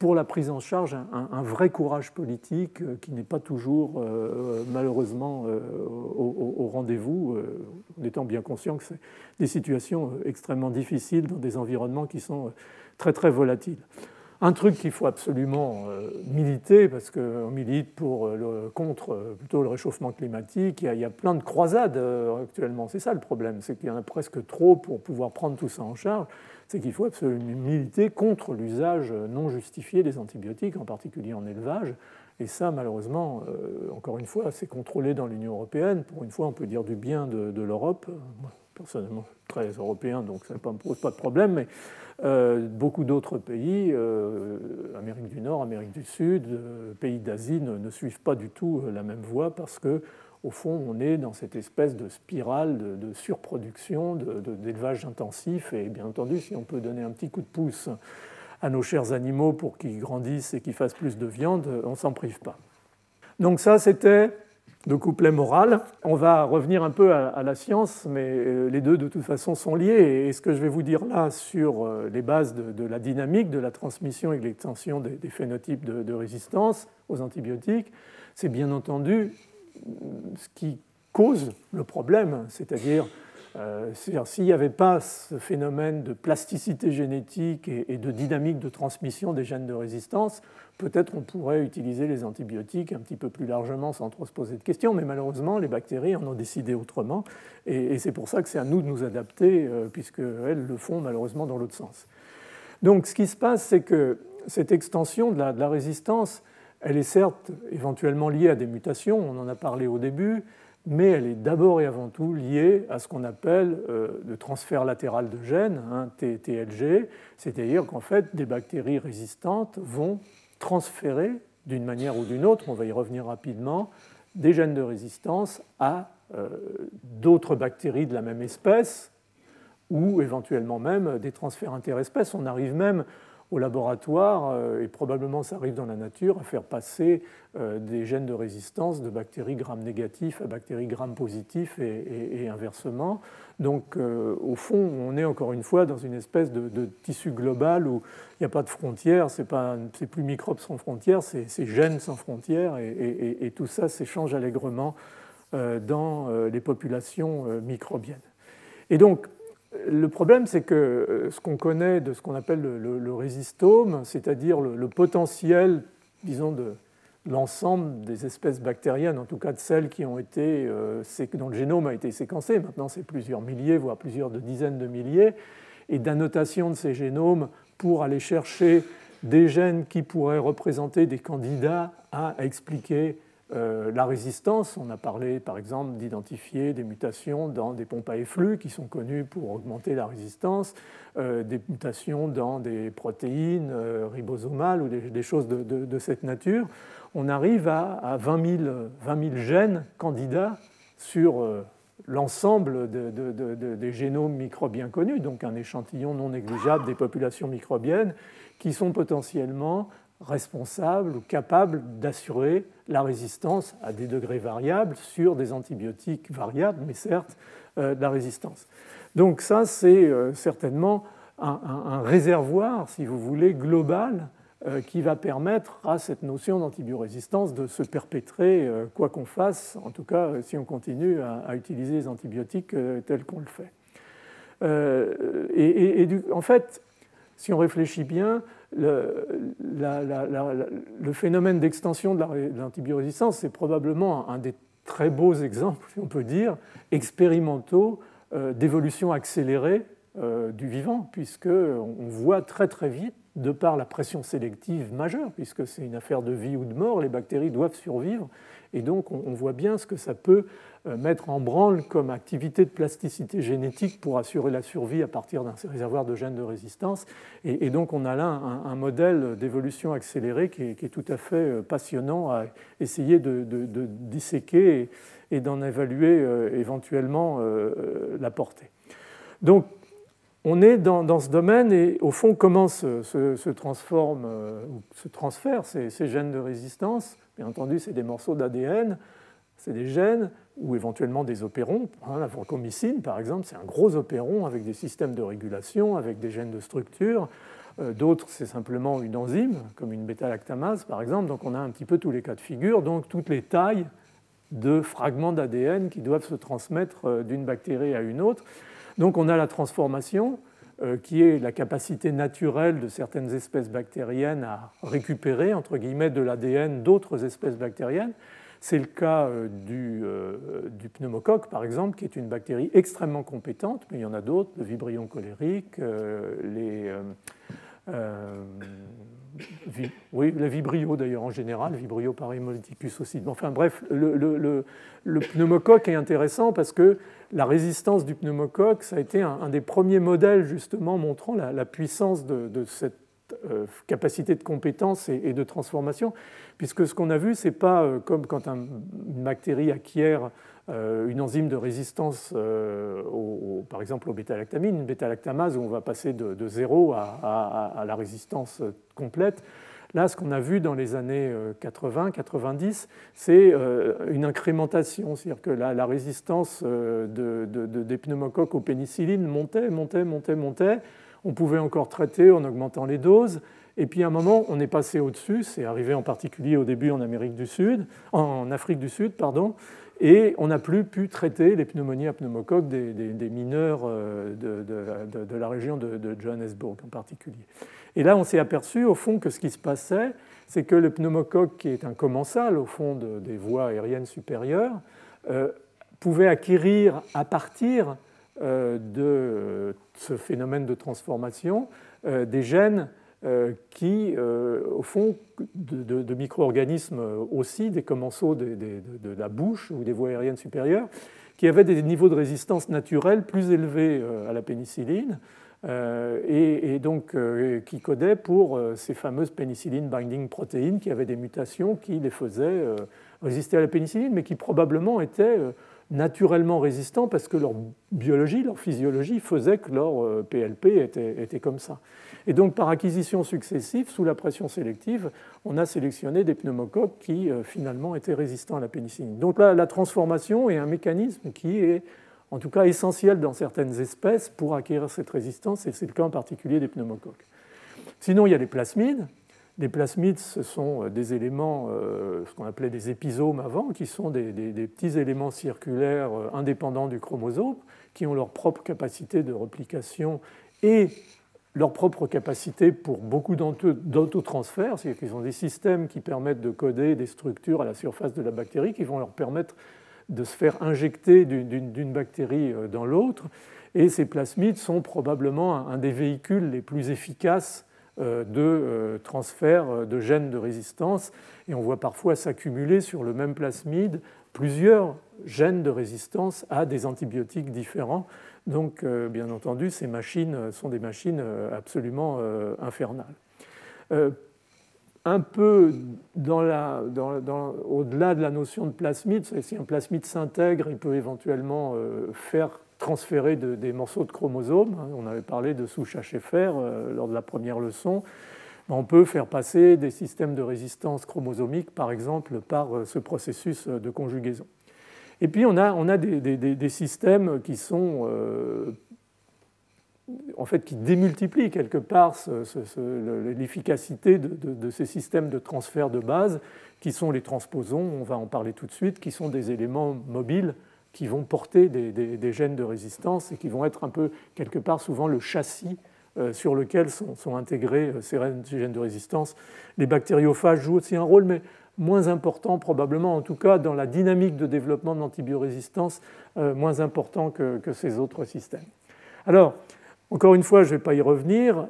pour la prise en charge un, vrai courage politique euh, qui n'est pas toujours euh, malheureusement euh, au, rendez-vous, en étant bien conscient que c'est des situations extrêmement difficiles dans des environnements qui sont très très volatiles. Un truc qu'il faut absolument militer, parce qu'on milite pour contre plutôt le réchauffement climatique, il y a plein de croisades actuellement, c'est ça le problème, c'est qu'il y en a presque trop pour pouvoir prendre tout ça en charge c'est qu'il faut absolument militer contre l'usage non justifié des antibiotiques, en particulier en élevage. Et ça, malheureusement, euh, encore une fois, c'est contrôlé dans l'Union européenne. Pour une fois, on peut dire du bien de, l'Europe. Moi, personnellement, très européen, donc ça ne me pose pas de problème. Mais euh, beaucoup d'autres pays, euh, Amérique du Nord, Amérique du Sud, pays d'Asie, ne, ne, suivent pas du tout la même voie parce que au fond, on est dans cette espèce de spirale de, surproduction, d'élevage intensif. Et bien entendu, si on peut donner un petit coup de pouce à nos chers animaux pour qu'ils grandissent et qu'ils fassent plus de viande, on ne s'en prive pas. Donc ça, c'était le couplet moral. On va revenir un peu à, la science, mais euh, les deux, de toute façon, sont liés. Et ce que je vais vous dire là sur euh, les bases de, la dynamique, de la transmission et de l'extension des, phénotypes de résistance aux antibiotiques, c'est bien entendu ce qui cause le problème, c'est-à-dire euh, s'il n'y avait pas ce phénomène de plasticité génétique et, de dynamique de transmission des gènes de résistance, peut-être on pourrait utiliser les antibiotiques un petit peu plus largement sans trop se poser de questions, mais malheureusement les bactéries en ont décidé autrement, et, c'est pour ça que c'est à nous de nous adapter, euh, puisqu'elles le font malheureusement dans l'autre sens. Donc ce qui se passe, c'est que cette extension de la résistance, elle est certes éventuellement liée à des mutations, on en a parlé au début, mais elle est d'abord et avant tout liée à ce qu'on appelle euh, le transfert latéral de gènes, hein, TLG, c'est-à-dire qu'en fait, des bactéries résistantes vont transférer d'une manière ou d'une autre, on va y revenir rapidement, des gènes de résistance à euh, d'autres bactéries de la même espèce ou éventuellement même des transferts interespèces. On arrive même au laboratoire, euh, et probablement ça arrive dans la nature, à faire passer euh, des gènes de résistance de bactéries gram négatifs à bactéries gram positifs et, inversement. Donc euh, au fond, on est encore une fois dans une espèce de, tissu global où il n'y a pas de frontières, c'est plus microbes sans frontières, c'est gènes sans frontières, et, tout ça s'échange allègrement dans les populations microbiennes. Et donc, le problème, c'est que euh, ce qu'on connaît de ce qu'on appelle le, résistome, c'est-à-dire le, potentiel, disons, de l'ensemble des espèces bactériennes, en tout cas de celles qui ont été, euh, dont le génome a été séquencé, maintenant c'est plusieurs milliers, voire plusieurs dizaines de milliers, et d'annotation de ces génomes pour aller chercher des gènes qui pourraient représenter des candidats à expliquer euh, la résistance, on a parlé par exemple d'identifier des mutations dans des pompes à effluves qui sont connues pour augmenter la résistance, euh, des mutations dans des protéines euh, ribosomales ou des, choses de, cette nature. On arrive à, 20, 000, gènes candidats sur l'ensemble des génomes microbiens connus, donc un échantillon non négligeable des populations microbiennes qui sont potentiellement responsable ou capable d'assurer la résistance à des degrés variables sur des antibiotiques variables, mais certes euh, de la résistance. Donc ça, c'est euh, certainement un, réservoir, si vous voulez, global euh, qui va permettre à cette notion d'antibiorésistance de se perpétrer quoi qu'on fasse, en tout cas si on continue à, utiliser les antibiotiques tels qu'on le fait. et, en fait, si on réfléchit bien, le, phénomène d'extension de l'antibiorésistance, c'est probablement un des très beaux exemples, si on peut dire, expérimentaux euh, d'évolution accélérée euh, du vivant, puisqu'on voit très très vite de par la pression sélective majeure, puisque c'est une affaire de vie ou de mort, les bactéries doivent survivre, et donc on voit bien ce que ça peut mettre en branle comme activité de plasticité génétique pour assurer la survie à partir d'un réservoir de gènes de résistance. Et, donc on a là un, modèle d'évolution accélérée qui est, tout à fait euh, passionnant à essayer de, disséquer et, d'en évaluer euh, éventuellement la portée. Donc on est dans, ce domaine et au fond comment se, transforment, se transfèrent ces, gènes de résistance? Bien entendu, c'est des morceaux d'ADN, c'est des gènes ou éventuellement des opérons. Hein, la vancomycine, par exemple, c'est un gros opéron avec des systèmes de régulation, avec des gènes de structure. Euh, d'autres, c'est simplement une enzyme, comme une bêta-lactamase, par exemple. Donc on a un petit peu tous les cas de figure, donc toutes les tailles de fragments d'ADN qui doivent se transmettre euh, d'une bactérie à une autre. Donc on a la transformation, euh, qui est la capacité naturelle de certaines espèces bactériennes à récupérer, entre guillemets, de l'ADN d'autres espèces bactériennes. C'est le cas euh, euh, du, pneumocoque, par exemple, qui est une bactérie extrêmement compétente, mais il y en a d'autres, le vibrion colérique, euh, le vibrio d'ailleurs en général, vibrio parahémolyticus aussi. Enfin bref, le, pneumocoque est intéressant parce que la résistance du pneumocoque, ça a été un, des premiers modèles justement montrant la, puissance de, cette capacité de compétence et, de transformation puisque ce qu'on a vu, ce n'est pas euh, comme quand une bactérie acquiert euh, une enzyme de résistance, euh, par exemple au bêta-lactamine, une bêta-lactamase où on va passer de, zéro à, la résistance complète. Là, ce qu'on a vu dans les années 80-90, c'est une incrémentation, c'est-à-dire que la, résistance de, des pneumocoques aux pénicillines montait, montait, montait, montait. On pouvait encore traiter en augmentant les doses. Et puis à un moment, on est passé au-dessus, c'est arrivé en particulier au début en Amérique du Sud, en Afrique du Sud, pardon, et on n'a plus pu traiter les pneumonies à pneumocoque des, mineurs euh, de, la région de, Johannesburg en particulier. Et là, on s'est aperçu au fond que ce qui se passait, c'est que le pneumocoque, qui est un commensal au fond des voies aériennes supérieures, euh, pouvait acquérir à partir de ce phénomène de transformation des gènes euh, qui, euh, au fond, de, micro-organismes aussi, des commensaux de, la bouche ou des voies aériennes supérieures, qui avaient des niveaux de résistance naturelle plus élevés euh, à la pénicilline, et, donc qui codaient pour ces fameuses pénicilline binding proteins qui avaient des mutations qui les faisaient résister à la pénicilline, mais qui probablement étaient naturellement résistants parce que leur biologie, leur physiologie faisait que leur PLP était, était comme ça. Et donc, par acquisition successive, sous la pression sélective, on a sélectionné des pneumocoques qui, euh, finalement, étaient résistants à la pénicilline. Donc là, la transformation est un mécanisme qui est, en tout cas, essentiel dans certaines espèces pour acquérir cette résistance, et c'est le cas en particulier des pneumocoques. Sinon, il y a les plasmides. Les plasmides, ce sont euh, des éléments, euh, ce qu'on appelait des épisomes avant, qui sont des, petits éléments circulaires indépendants du chromosome, qui ont leur propre capacité de replication et leur propre capacité pour beaucoup d'autotransferts, c'est-à-dire qu'ils ont des systèmes qui permettent de coder des structures à la surface de la bactérie qui vont leur permettre de se faire injecter d'une bactérie euh, dans l'autre. Et ces plasmides sont probablement un des véhicules les plus efficaces euh, de euh, transfert de gènes de résistance. Et on voit parfois s'accumuler sur le même plasmide plusieurs gènes de résistance à des antibiotiques différents donc, euh, bien entendu, ces machines sont des machines euh, absolument euh, infernales. un peu au-delà de la notion de plasmide, si un plasmide s'intègre, il peut éventuellement faire transférer des morceaux de chromosomes. Hein. On avait parlé de souche HFR lors de la première leçon. On peut faire passer des systèmes de résistance chromosomique, par exemple, par ce processus de conjugaison. Et puis on a, des, systèmes qui sont euh, en fait qui démultiplient quelque part l'efficacité de, ces systèmes de transfert de base qui sont les transposons, on va en parler tout de suite, qui sont des éléments mobiles qui vont porter des, gènes de résistance et qui vont être un peu quelque part souvent le châssis euh, sur lequel sont, intégrés euh, ces gènes de résistance. Les bactériophages jouent aussi un rôle, mais moins important probablement, en tout cas dans la dynamique de développement de l'antibiorésistance, euh, moins important que, ces autres systèmes. Alors, Encore une fois, je ne vais pas y revenir,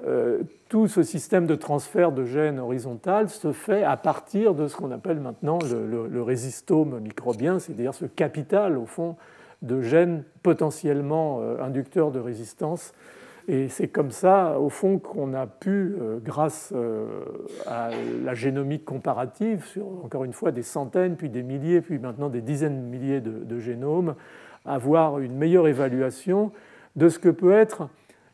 tout ce système de transfert de gènes horizontal se fait à partir de ce qu'on appelle maintenant le, résistome microbien, c'est-à-dire ce capital, au fond, de gènes potentiellement inducteurs de résistance. Et c'est comme ça, au fond, qu'on a pu, euh, grâce euh, à la génomique comparative, sur encore une fois des centaines, puis des milliers, puis maintenant des dizaines de milliers de, génomes, avoir une meilleure évaluation de ce que peut être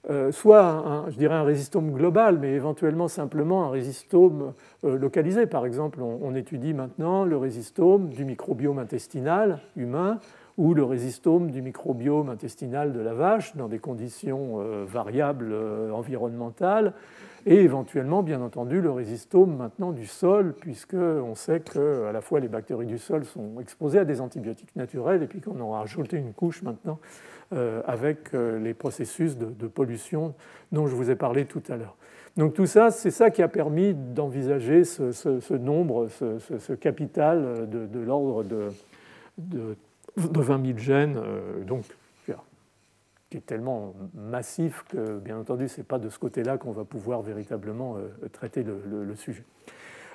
euh, soit un, je dirais un résistome global, mais éventuellement simplement un résistome localisé. Par exemple, on, étudie maintenant le résistome du microbiome intestinal humain ou le rhizostome du microbiome intestinal de la vache dans des conditions euh, variables euh, environnementales, et éventuellement, bien entendu, le rhizostome maintenant du sol, puisqu'on sait que à la fois les bactéries du sol sont exposées à des antibiotiques naturels, et puis qu'on aura rajouté une couche maintenant euh, avec les processus de, pollution dont je vous ai parlé tout à l'heure. Donc tout ça, c'est ça qui a permis d'envisager ce, nombre, ce, capital de, de l'ordre de, de de 20 000 gènes, euh, donc, qui est tellement massif que, bien entendu, ce n'est pas de ce côté-là qu'on va pouvoir véritablement euh, traiter le, sujet.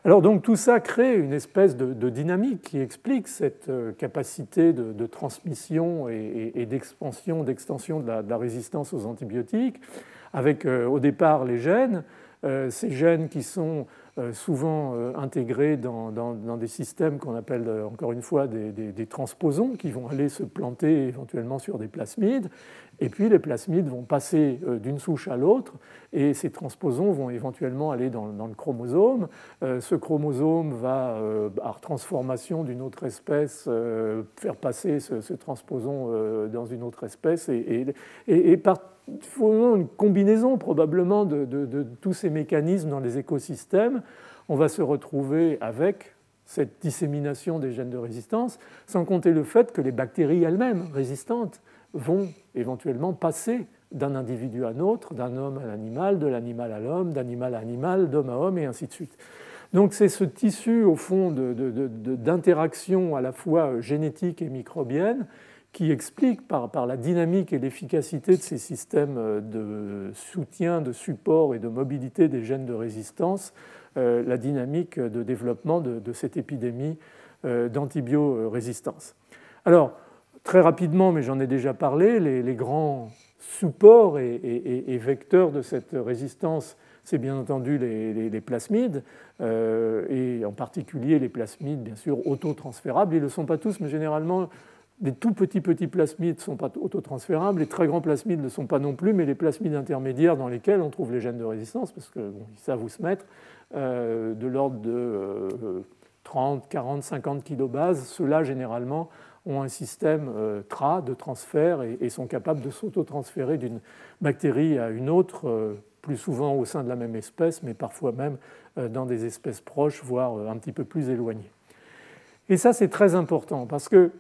Alors donc tout ça crée une espèce de, dynamique qui explique cette euh, capacité de, transmission et, d'expansion, d'extension de, la résistance aux antibiotiques, avec au départ les gènes, ces gènes qui sont euh, souvent euh, intégrés dans, des systèmes qu'on appelle euh, encore une fois des, transposons qui vont aller se planter éventuellement sur des plasmides. Et puis les plasmides vont passer d'une souche à l'autre et ces transposons vont éventuellement aller dans, le chromosome. ce chromosome va, par transformation d'une autre espèce, faire passer ce, transposon dans une autre espèce et, et, et par une combinaison probablement de, tous ces mécanismes dans les écosystèmes, on va se retrouver avec cette dissémination des gènes de résistance, sans compter le fait que les bactéries elles-mêmes résistantes vont éventuellement passer d'un individu à un autre, d'un homme à l'animal, de l'animal à l'homme, d'animal à animal, d'homme à homme, et ainsi de suite. Donc c'est ce tissu, au fond, d'interaction à la fois génétique et microbienne qui explique par, la dynamique et l'efficacité de ces systèmes euh, de soutien, de support et de mobilité des gènes de résistance, euh, la dynamique de développement de, cette épidémie euh, d'antibiorésistance. Alors, très rapidement, mais j'en ai déjà parlé, les, grands supports et, vecteurs de cette résistance, c'est bien entendu les, plasmides, et en particulier les plasmides, bien sûr, autotransférables. Ils ne le sont pas tous, mais généralement, les tout petits petits plasmides ne sont pas autotransférables, les très grands plasmides ne sont pas non plus, mais les plasmides intermédiaires dans lesquels on trouve les gènes de résistance, parce que bon, ça vous se mettre, euh, de l'ordre de 30, 40, 50 kilobases, ceux-là généralement ont un système euh, TRA de transfert et, sont capables de s'autotransférer d'une bactérie à une autre, euh, plus souvent au sein de la même espèce, mais parfois même dans des espèces proches, voire un petit peu plus éloignées. Et ça, c'est très important parce que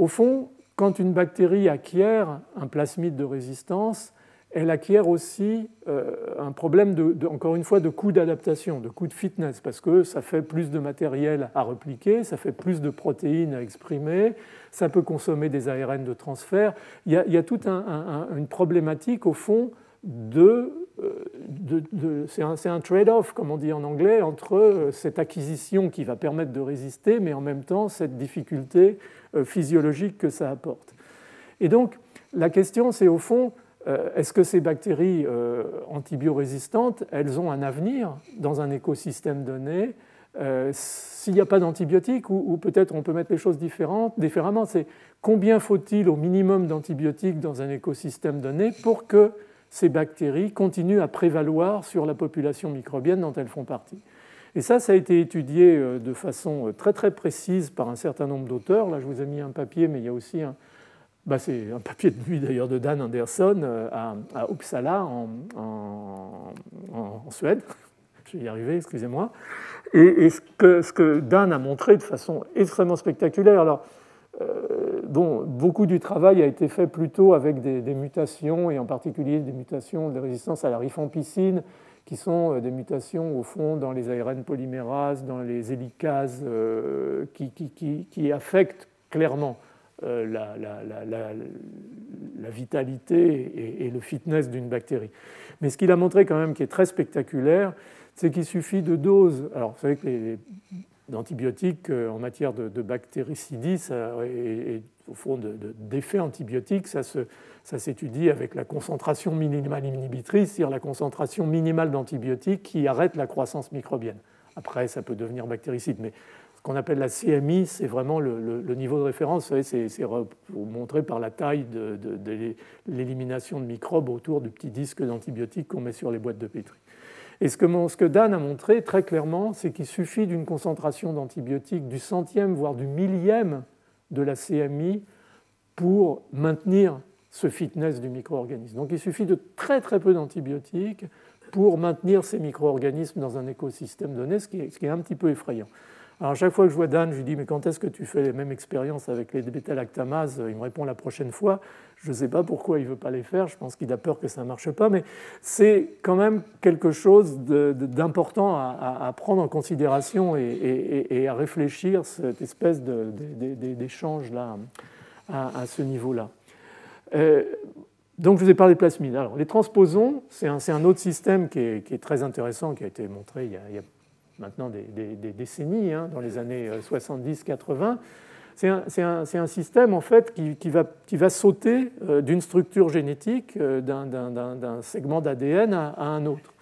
au fond, quand une bactérie acquiert un plasmide de résistance, elle acquiert aussi euh, un problème, de, encore une fois, de coût d'adaptation, de coût de fitness, parce que ça fait plus de matériel à repliquer, ça fait plus de protéines à exprimer, ça peut consommer des ARN de transfert. Il y a, toute une problématique, au fond, de, c'est un, trade-off, comme on dit en anglais, entre euh, cette acquisition qui va permettre de résister, mais en même temps cette difficulté euh, physiologique que ça apporte. Et donc, la question, c'est au fond, est-ce que ces bactéries antibiorésistantes, elles ont un avenir dans un écosystème donné S'il n'y a pas d'antibiotiques, ou, peut-être on peut mettre les choses différentes, différemment, c'est combien faut-il au minimum d'antibiotiques dans un écosystème donné pour que ces bactéries continuent à prévaloir sur la population microbienne dont elles font partie. Et ça, ça a été étudié euh, de façon euh, très très précise par un certain nombre d'auteurs. Là, je vous ai mis un papier, mais il y a aussi un, bah, c'est un papier de lui d'ailleurs de Dan Anderson euh, à, Uppsala en, Suède. Je vais y arriver, excusez-moi. Et, ce, que, ce, que, Dan a montré de façon extrêmement spectaculaire. Alors, euh, beaucoup du travail a été fait plutôt avec des, mutations, et en particulier des mutations de résistance à la rifampicine, qui sont euh, des mutations au fond dans les ARN polymérases, dans les hélicases, euh, qui, affectent clairement la, la vitalité et, le fitness d'une bactérie. Mais ce qu'il a montré quand même qui est très spectaculaire, c'est qu'il suffit de doses. Alors, vous savez que les, antibiotiques en matière de, bactéricidie et, au fond d'effets antibiotiques, ça se, ça s'étudie avec la concentration minimale inhibitrice, c'est-à-dire la concentration minimale d'antibiotiques qui arrête la croissance microbienne. Après, ça peut devenir bactéricide, mais ce qu'on appelle la CMI, c'est vraiment le, niveau de référence. C'est montré par la taille de, l'élimination de microbes autour du petit disque d'antibiotiques qu'on met sur les boîtes de pétri. Et ce que, Dan a montré très clairement, c'est qu'il suffit d'une concentration d'antibiotiques du centième, voire du millième de la CMI pour maintenir ce fitness du micro-organisme. Donc il suffit de très très peu d'antibiotiques pour maintenir ces micro-organismes dans un écosystème donné, ce qui est un petit peu effrayant. Alors, chaque fois que je vois Dan, je lui dis Mais quand est-ce que tu fais les mêmes expériences avec les bêta-lactamases? Il me répond la prochaine fois. Je ne sais pas pourquoi il ne veut pas les faire. Je pense qu'il a peur que ça ne marche pas. Mais c'est quand même quelque chose d'important à, prendre en considération et, à réfléchir, cette espèce d'échange-là à, ce niveau-là. Euh, donc, je vous ai parlé de plasmides. Alors, les transposons, c'est un, autre système qui est, très intéressant, qui a été montré il y a, maintenant des, décennies, hein, dans les années 70-80. Euh, c'est un, système en fait qui, va, sauter euh, d'une structure génétique, d'un segment d'ADN à, un autre.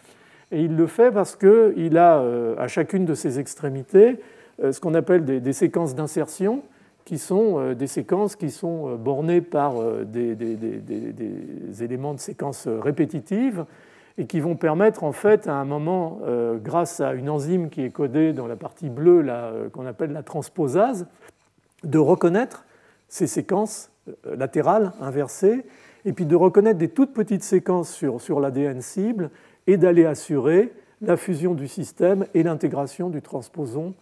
Et il le fait parce qu'il a à chacune de ses extrémités ce qu'on appelle des séquences d'insertion qui sont euh, des séquences qui sont euh, bornées par euh, des, éléments de séquences répétitives et qui vont permettre en fait à un moment, grâce à une enzyme qui est codée dans la partie bleue qu'on appelle la transposase, de reconnaître ces séquences latérales inversées et puis de reconnaître des toutes petites séquences sur, sur l'ADN cible et d'aller assurer la fusion du système et l'intégration du transposon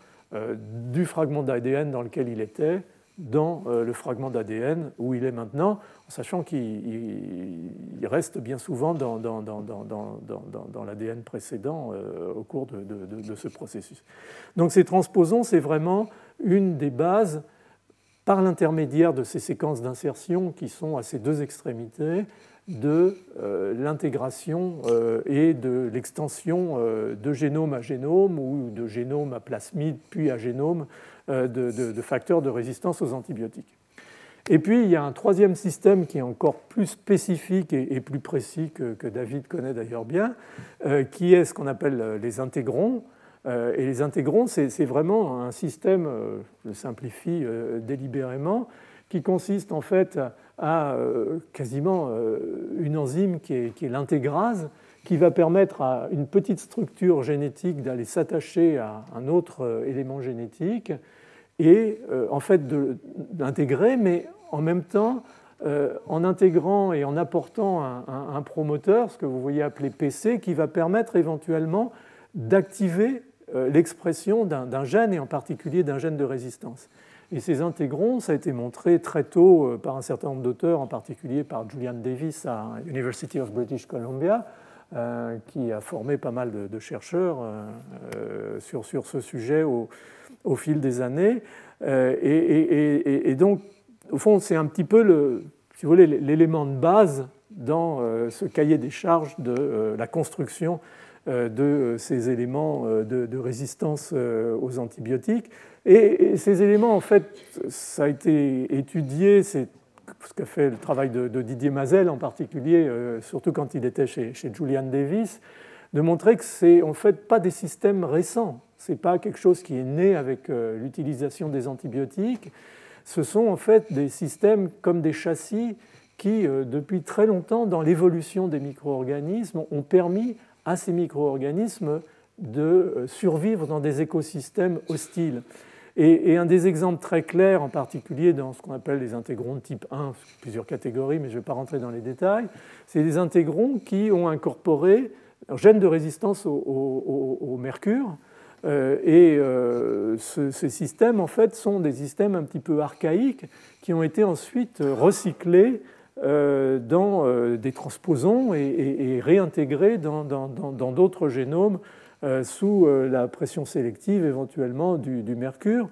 du fragment d'ADN dans lequel il était dans euh, le fragment d'ADN où il est maintenant, en sachant qu'il reste bien souvent dans, dans, dans, dans l'ADN précédent euh, au cours de, de, ce processus. Donc ces transposons, c'est vraiment une des bases par l'intermédiaire de ces séquences d'insertion qui sont à ces deux extrémités de euh, l'intégration et de l'extension de génome à génome ou de génome à plasmide puis à génome euh, de, facteurs de résistance aux antibiotiques. Et puis, il y a un troisième système qui est encore plus spécifique et, plus précis que, David connaît d'ailleurs bien, euh, qui est ce qu'on appelle euh, les intégrons. Et les intégrons, c'est vraiment un système, je simplifie délibérément, qui consiste en fait à quasiment une enzyme qui est, l'intégrase, qui va permettre à une petite structure génétique d'aller s'attacher à un autre élément génétique et euh, en fait d'intégrer, mais en même temps, euh, en intégrant et en apportant un, promoteur, ce que vous voyez appeler PC, qui va permettre éventuellement d'activer euh, l'expression d'un gène, et en particulier d'un gène de résistance. Et ces intégrons, ça a été montré très tôt par un certain nombre d'auteurs, en particulier par Julian Davis à University of British Columbia, qui a formé pas mal de, chercheurs sur, sur, ce sujet au, fil des années. Euh, et, donc, au fond, c'est un petit peu si vous voulez, l'élément de base dans euh, ce cahier des charges de euh, la construction de ces éléments de, résistance aux antibiotiques. Et, ces éléments, en fait, ça a été étudié, c'est ce qu'a fait le travail de, Didier Mazel en particulier, surtout quand il était chez, chez Julian Davis, de montrer que c'est en fait pas des systèmes récents. Ce n'est pas quelque chose qui est né avec euh, l'utilisation des antibiotiques. Ce sont en fait des systèmes comme des châssis qui, euh, depuis très longtemps, dans l'évolution des micro-organismes, ont permis à ces micro-organismes de euh, survivre dans des écosystèmes hostiles. Et, un des exemples très clairs, en particulier dans ce qu'on appelle les intégrons de type 1, plusieurs catégories, mais je ne vais pas rentrer dans les détails, c'est des intégrons qui ont incorporé un gène de résistance au mercure, euh, et euh, ces systèmes, en fait, sont des systèmes un petit peu archaïques qui ont été ensuite recyclés dans des transposons et, réintégrés dans d'autres génomes sous la pression sélective éventuellement du, mercure,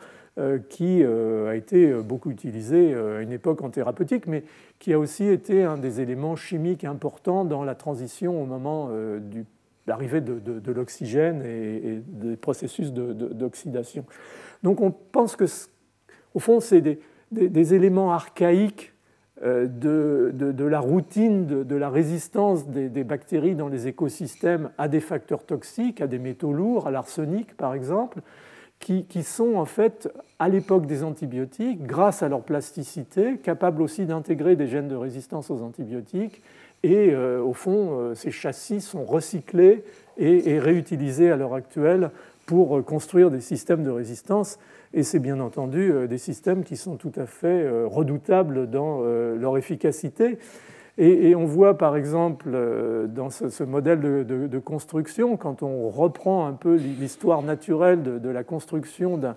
qui a été beaucoup utilisé à une époque en thérapeutique, mais qui a aussi été un des éléments chimiques importants dans la transition au moment de l'arrivée de, l'oxygène et, des processus d'oxydation. Donc on pense que, au fond, c'est des, éléments archaïques euh, de, la routine de, la résistance des, bactéries dans les écosystèmes à des facteurs toxiques, à des métaux lourds, à l'arsenic par exemple, qui, sont en fait à l'époque des antibiotiques, grâce à leur plasticité, capables aussi d'intégrer des gènes de résistance aux antibiotiques. Et euh, au fond, euh, ces châssis sont recyclés et réutilisés à l'heure actuelle pour construire des systèmes de résistance et c'est bien entendu euh, des systèmes qui sont tout à fait euh, redoutables dans euh, leur efficacité. Et, on voit par exemple dans ce, modèle de, construction, quand on reprend un peu l'histoire naturelle de, la construction d'un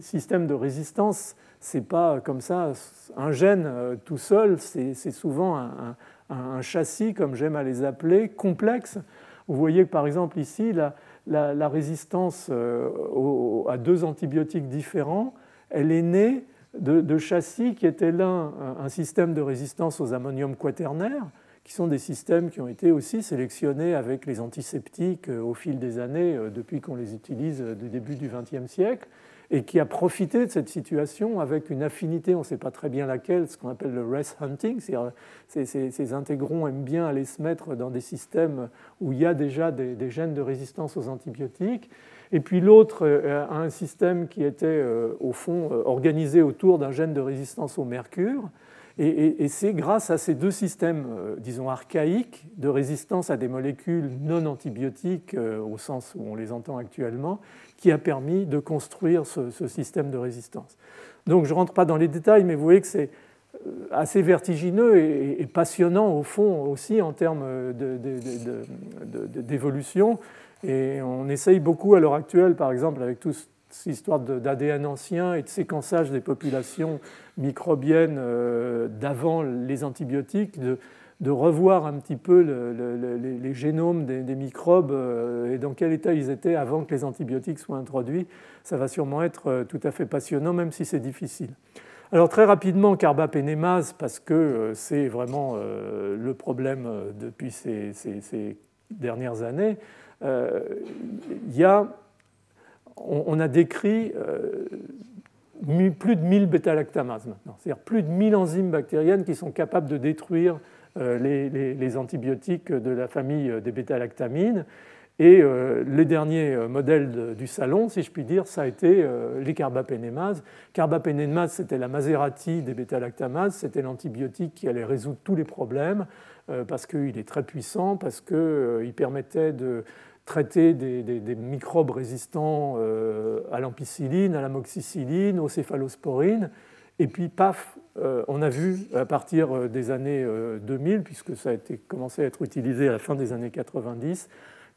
système de résistance, c'est pas comme ça un gène tout seul, c'est souvent un, un, châssis, comme j'aime à les appeler, complexe. Vous voyez par exemple ici, la, résistance euh, à deux antibiotiques différents, elle est née de, châssis qui étaient l'un un système de résistance aux ammonium quaternaires, qui sont des systèmes qui ont été aussi sélectionnés avec les antiseptiques euh, au fil des années, euh, depuis qu'on les utilise du début du XXe siècle et qui a profité de cette situation avec une affinité, on ne sait pas très bien laquelle, ce qu'on appelle le rest hunting. Ces, ces, intégrons aiment bien aller se mettre dans des systèmes où il y a déjà des, gènes de résistance aux antibiotiques. Et puis l'autre euh, a un système qui était euh, au fond euh, organisé autour d'un gène de résistance au mercure. Et, c'est grâce à ces deux systèmes, disons, archaïques de résistance à des molécules non antibiotiques, au sens où on les entend actuellement, qui a permis de construire ce, système de résistance. Donc je ne rentre pas dans les détails, mais vous voyez que c'est euh, assez vertigineux et, passionnant au fond aussi en termes d'évolution. Et on essaye beaucoup à l'heure actuelle, par exemple, avec toute cette histoire d'ADN ancien et de séquençage des populations microbiennes euh, d'avant les antibiotiques, de revoir un petit peu les, génomes des, microbes euh, et dans quel état ils étaient avant que les antibiotiques soient introduits. Ça va sûrement être euh, tout à fait passionnant, même si c'est difficile. Alors très rapidement, carbapénémase, parce que euh, c'est vraiment le problème depuis ces, dernières années, y a, on, a décrit plus de 1000 bêta-lactamases maintenant, c'est-à-dire plus de 1000 enzymes bactériennes qui sont capables de détruire euh, les, antibiotiques de la famille des bêta-lactamines. Et euh, les derniers euh, modèles du salon, si je puis dire, ça a été les carbapénémases. Carbapénémase, c'était la Maserati des bêta-lactamases, c'était l'antibiotique qui allait résoudre tous les problèmes parce qu'il est très puissant, parce qu'il permettait de traiter des, des microbes résistants à l'ampicilline, à l'amoxicilline, aux céphalosporines. Et puis, paf, euh, on a vu à partir euh, des années 2000, euh, puisque ça a été, commencé à être utilisé à la fin des années 90,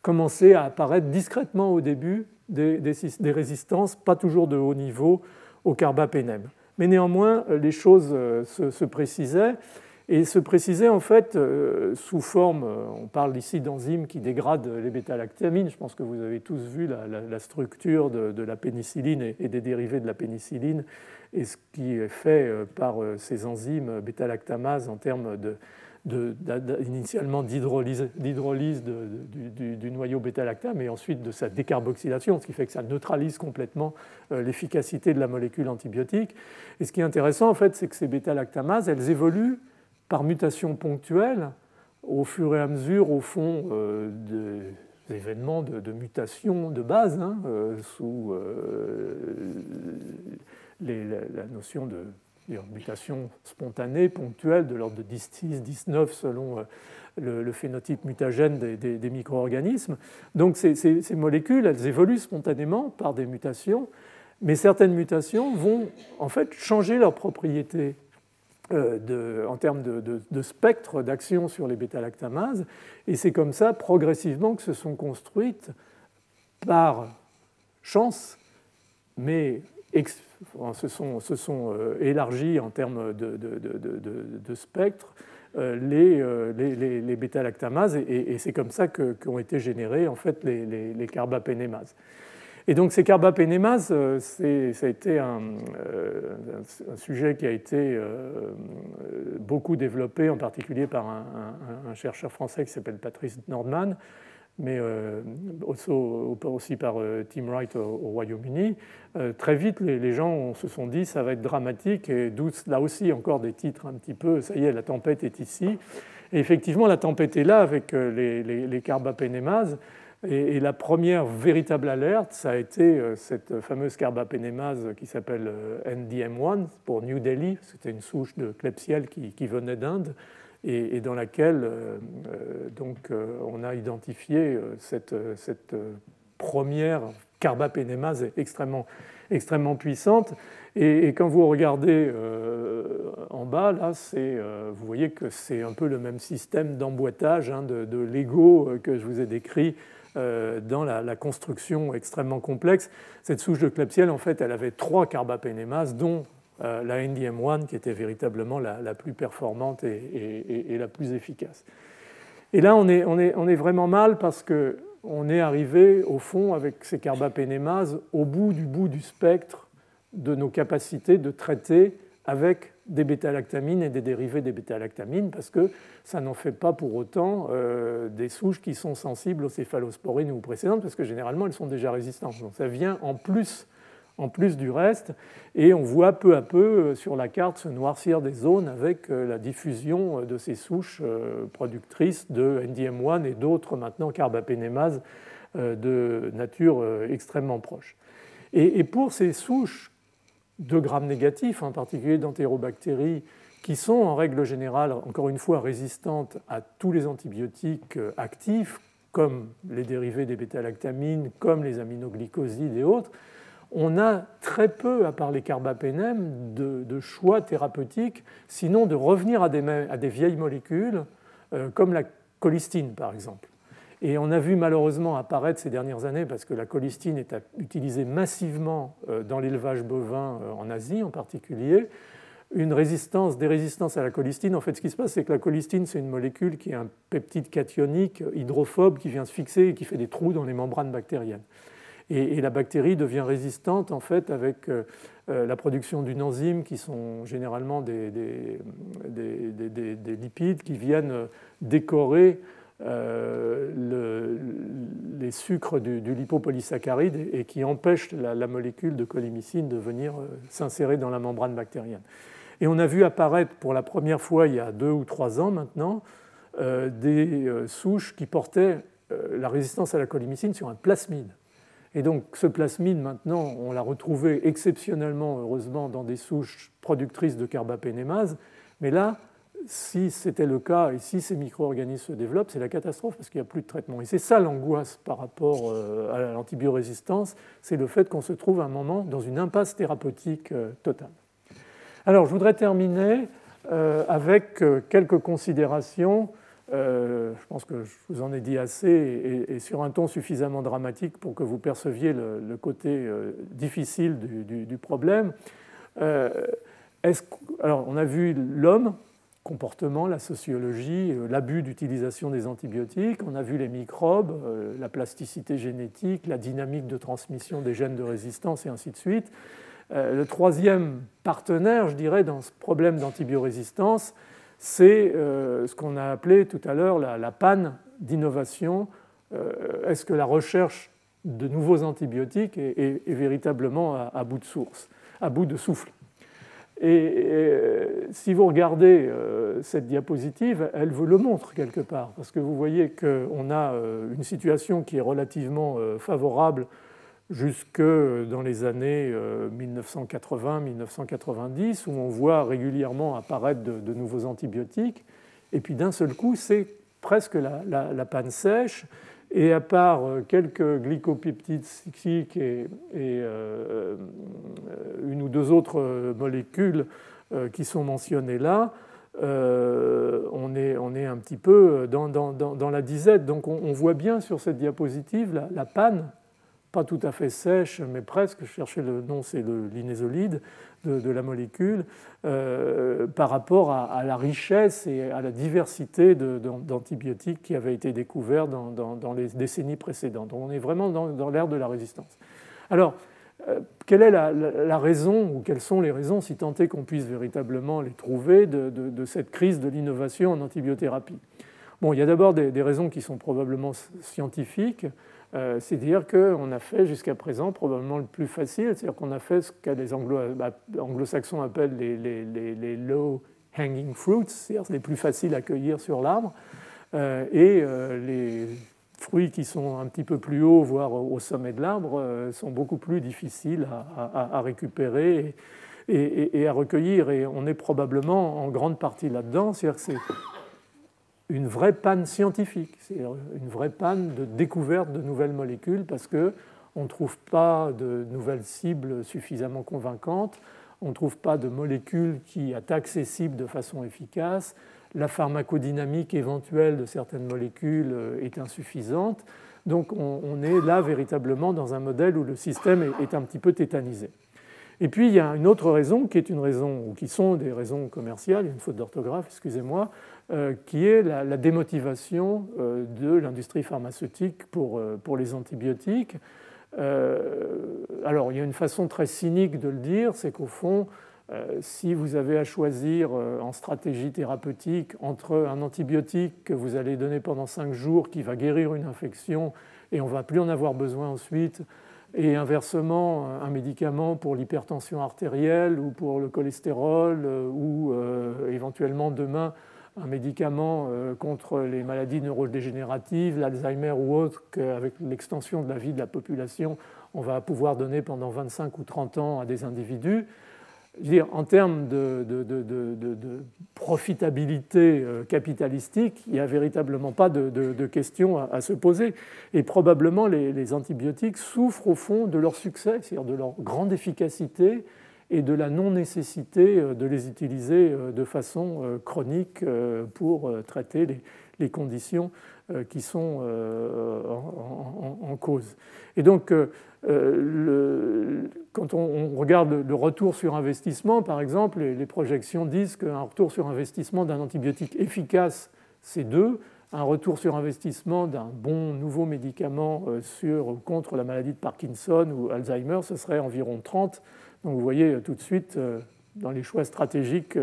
commencer à apparaître discrètement au début des, résistances, pas toujours de haut niveau, au carbapénème. Mais néanmoins, les choses se, précisaient et se précisaient en fait sous forme, on parle ici d'enzymes qui dégradent les bêta-lactamines, je pense que vous avez tous vu la, structure de, la pénicilline et des dérivés de la pénicilline et ce qui est fait euh, par euh, ces enzymes bêta-lactamase en termes de, initialement d'hydrolyse du, noyau bêta-lactame et ensuite de sa décarboxylation, ce qui fait que ça neutralise complètement euh, l'efficacité de la molécule antibiotique. Et ce qui est intéressant, en fait, c'est que ces bêta-lactamases, elles évoluent par mutation ponctuelle au fur et à mesure, au fond, des événements de, mutation de base, hein, sous la notion de mutation spontanée, ponctuelle, de l'ordre de 10, 19 selon euh, le, phénotype mutagène des, micro-organismes. Donc ces, molécules, elles évoluent spontanément par des mutations, mais certaines mutations vont en fait changer leurs propriétés euh, en termes de, spectre d'action sur les bêta-lactamases, et c'est comme ça progressivement que se sont construites par chance, mais se sont, euh, élargis en termes de, spectre euh, euh, les, les, les bêta-lactamases et, c'est comme ça qu'ont été générés en fait les, carbapénémases. Et donc ces carbapénémases, ça a été un, un, sujet qui a été beaucoup développé, en particulier par un, un chercheur français qui s'appelle Patrice Nordman, mais euh, aussi, par euh, Tim Wright au, Royaume-Uni. Euh, très vite, les, gens se sont dit ça va être dramatique, et d'où là aussi encore des titres un petit peu ça y est, la tempête est ici. Et effectivement, la tempête est là avec les, les, carbapénémases. Et, la première véritable alerte, ça a été cette fameuse carbapénémase qui s'appelle NDM1 pour New Delhi. C'était une souche de Klebsiella qui, qui venait d'Inde et, dans laquelle euh, euh, donc, euh, on a identifié cette, première carbapénémase extrêmement, puissante. Et, quand vous regardez en bas, là, vous voyez que c'est un peu le même système d'emboîtage hein, de, Lego que je vous ai décrit dans la, construction extrêmement complexe. Cette souche de Klebsiella, en fait, elle avait trois carbapénémases, dont euh, la NDM1 qui était véritablement la, plus performante et, la plus efficace. Et là, on est, vraiment mal parce qu'on est arrivé, au fond, avec ces carbapénémases, au bout du bout du spectre de nos capacités de traiter avec des bêta-lactamines et des dérivés des bêta-lactamines, parce que ça n'en fait pas pour autant euh, des souches qui sont sensibles aux céphalosporines ou précédentes, parce que généralement elles sont déjà résistantes. Donc ça vient en plus en plus du reste, et on voit peu à peu euh, sur la carte se noircir des zones avec euh, la diffusion euh, de ces souches productrices de NDM1 et d'autres maintenant carbapénémases de nature extrêmement proche. Et pour ces souches de grammes négatifs, en particulier d'entérobactéries, qui sont en règle générale, encore une fois, résistantes à tous les antibiotiques actifs, comme les dérivés des bêta-lactamines, comme les aminoglycosides et autres, on a très peu, à part les carbapénèmes, de, choix thérapeutiques, sinon de revenir à des, vieilles molécules, euh, comme la colistine par exemple. Et on a vu malheureusement apparaître ces dernières années, parce que la colistine est utilisée massivement euh, dans l'élevage bovin euh, en Asie en particulier, une résistance, des résistances à la colistine. En fait, ce qui se passe, c'est que la colistine, c'est une molécule qui est un peptide cationique hydrophobe qui vient se fixer et qui fait des trous dans les membranes bactériennes. Et, la bactérie devient résistante en fait avec euh, euh, la production d'une enzyme qui sont généralement des, des, lipides qui viennent décorer euh, les sucres du, lipopolysaccharide et, qui empêchent la, molécule de colimycine de venir s'insérer dans la membrane bactérienne. Et on a vu apparaître pour la première fois il y a deux ou trois ans maintenant des souches qui portaient la résistance à la colimycine sur un plasmide. Et donc ce plasmide, maintenant, on l'a retrouvé exceptionnellement, heureusement, dans des souches productrices de carbapénémase. Mais là, si c'était le cas et si ces micro-organismes se développent, c'est la catastrophe parce qu'il n'y a plus de traitement. Et c'est ça l'angoisse par rapport euh, à l'antibiorésistance, c'est le fait qu'on se trouve à un moment dans une impasse thérapeutique euh, totale. Alors je voudrais terminer euh, avec quelques considérations euh, je pense que je vous en ai dit assez et, sur un ton suffisamment dramatique pour que vous perceviez le, côté euh, difficile du, problème. Euh, alors, on a vu l'homme, comportement, la sociologie, l'abus d'utilisation des antibiotiques, on a vu les microbes, la plasticité génétique, la dynamique de transmission des gènes de résistance et ainsi de suite. le troisième partenaire, je dirais, dans ce problème d'antibiorésistance, c'est euh, ce qu'on a appelé tout à l'heure la, panne d'innovation. Euh, est-ce que la recherche de nouveaux antibiotiques est, véritablement à, bout de source, à bout de souffle? Et, si vous regardez euh, cette diapositive, elle vous le montre quelque part, parce que vous voyez qu'on a une situation qui est relativement favorable jusque dans les années 1980-1990, euh, où on voit régulièrement apparaître de, nouveaux antibiotiques. Et puis d'un seul coup, c'est presque la, panne sèche. Et à part euh, quelques glycopeptides cycliques et, euh, une ou deux autres molécules qui sont mentionnées là, on, est, un petit peu dans, la disette. Donc on, voit bien sur cette diapositive la panne pas tout à fait sèche, mais presque, je cherchais le nom, c'est linésolide de, la molécule, euh, par rapport à, la richesse et à la diversité d'antibiotiques qui avaient été découverts dans, les décennies précédentes. Donc on est vraiment dans, l'ère de la résistance. Alors, quelle est la, raison, ou quelles sont les raisons, si tant est qu'on puisse véritablement les trouver, de, cette crise de l'innovation en antibiothérapie? Bon, il y a d'abord des, raisons qui sont probablement scientifiques, euh, c'est-à-dire qu'on a fait jusqu'à présent probablement le plus facile, c'est-à-dire qu'on a fait ce que les bah, anglo-saxons appellent les, low hanging fruits, c'est-à-dire les plus faciles à cueillir sur l'arbre, euh, et euh, les fruits qui sont un petit peu plus hauts, voire au sommet de l'arbre, euh, sont beaucoup plus difficiles à, récupérer et, à recueillir. Et on est probablement en grande partie là-dedans. C'est-à-dire que c'est une vraie panne scientifique, c'est une vraie panne de découverte de nouvelles molécules parce qu'on ne trouve pas de nouvelles cibles suffisamment convaincantes, on ne trouve pas de molécules qui attaquent ces cibles de façon efficace, la pharmacodynamique éventuelle de certaines molécules euh, est insuffisante. Donc on, est là véritablement dans un modèle où le système est, un petit peu tétanisé. Et puis il y a une autre raison qui est une raison, ou qui sont des raisons commerciales, une faute d'orthographe, excusez-moi, euh, qui est la, démotivation euh, de l'industrie pharmaceutique pour, pour, les antibiotiques. alors il y a une façon très cynique de le dire, c'est qu'au fond, euh, si vous avez à choisir euh, en stratégie thérapeutique entre un antibiotique que vous allez donner pendant 5 jours qui va guérir une infection et on ne va plus en avoir besoin ensuite, et inversement un médicament pour l'hypertension artérielle ou pour le cholestérol euh, ou éventuellement demain un médicament contre les maladies neurodégénératives, l'Alzheimer ou autre, qu'avec l'extension de la vie de la population, on va pouvoir donner pendant 25 ou 30 ans à des individus dire, en termes de, profitabilité euh, capitalistique, il n'y a véritablement pas de, questions à, se poser. Et probablement, les, antibiotiques souffrent au fond de leur succès, c'est-à-dire de leur grande efficacité et de la non-nécessité euh, de les utiliser euh, de façon chronique pour traiter les, conditions qui sont en, cause. Et donc, quand on, regarde le retour sur investissement, par exemple, les projections disent qu'un retour sur investissement d'un antibiotique efficace, c'est 2. Un retour sur investissement d'un bon nouveau médicament euh, sur, contre la maladie de Parkinson ou Alzheimer, ce serait environ 30. Donc vous voyez euh, tout de suite, euh, dans les choix stratégiques,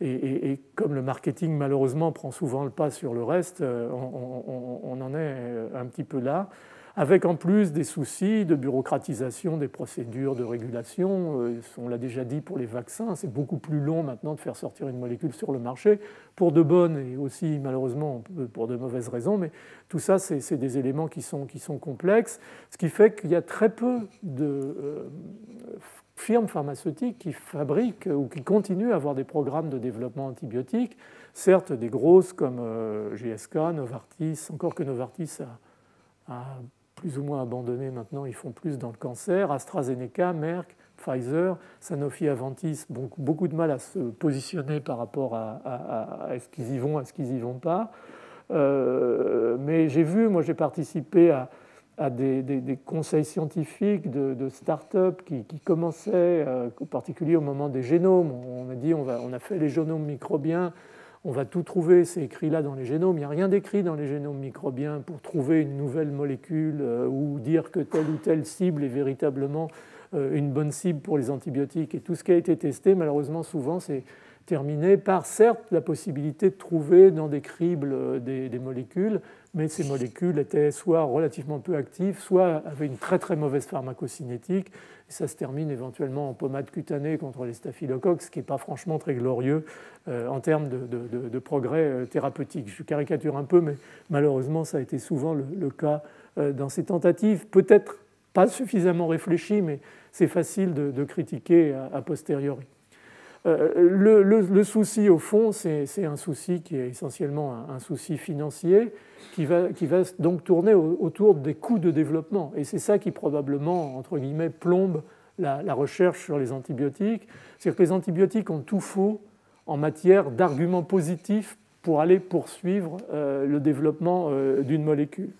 et, comme le marketing malheureusement prend souvent le pas sur le reste, on en est un petit peu là avec en plus des soucis de bureaucratisation des procédures de régulation. Euh, on l'a déjà dit pour les vaccins, c'est beaucoup plus long maintenant de faire sortir une molécule sur le marché, pour de bonnes et aussi malheureusement pour de mauvaises raisons, mais tout ça, c'est des éléments qui sont, complexes, ce qui fait qu'il y a très peu de euh, firmes pharmaceutiques qui fabriquent ou qui continuent à avoir des programmes de développement antibiotique, certes des grosses comme euh, GSK, Novartis, encore que Novartis a plus ou moins abandonnés maintenant, ils font plus dans le cancer. AstraZeneca, Merck, Pfizer, Sanofi, Aventis, beaucoup, de mal à se positionner par rapport à, est-ce qu'ils y vont, est-ce qu'ils y vont pas. Euh, mais j'ai vu, moi j'ai participé à, des, conseils scientifiques de, start-up qui, commençaient, euh, en particulier au moment des génomes. On a dit on, va, on a fait les génomes microbiens on va tout trouver, c'est écrit là dans les génomes. Il n'y a rien d'écrit dans les génomes microbiens pour trouver une nouvelle molécule euh, ou dire que telle ou telle cible est véritablement euh, une bonne cible pour les antibiotiques. Et tout ce qui a été testé, malheureusement, souvent, c'est terminé par certes la possibilité de trouver dans des cribles euh, des, molécules, mais ces molécules étaient soit relativement peu actives, soit avaient une très très mauvaise pharmacocinétique. Et ça se termine éventuellement en pommade cutanée contre les staphylocoques, ce qui n'est pas franchement très glorieux euh, en termes de, progrès euh, thérapeutiques. Je caricature un peu, mais malheureusement ça a été souvent le, cas dans ces tentatives. Peut-être pas suffisamment réfléchi, mais c'est facile de, critiquer a posteriori. Euh, le, souci, au fond, c'est un souci qui est essentiellement un, souci financier, qui va, donc tourner autour des coûts de développement. Et c'est ça qui probablement, entre guillemets, plombe la, recherche sur les antibiotiques. C'est-à-dire que les antibiotiques ont tout faux en matière d'arguments positifs pour aller poursuivre euh, le développement euh, d'une molécule.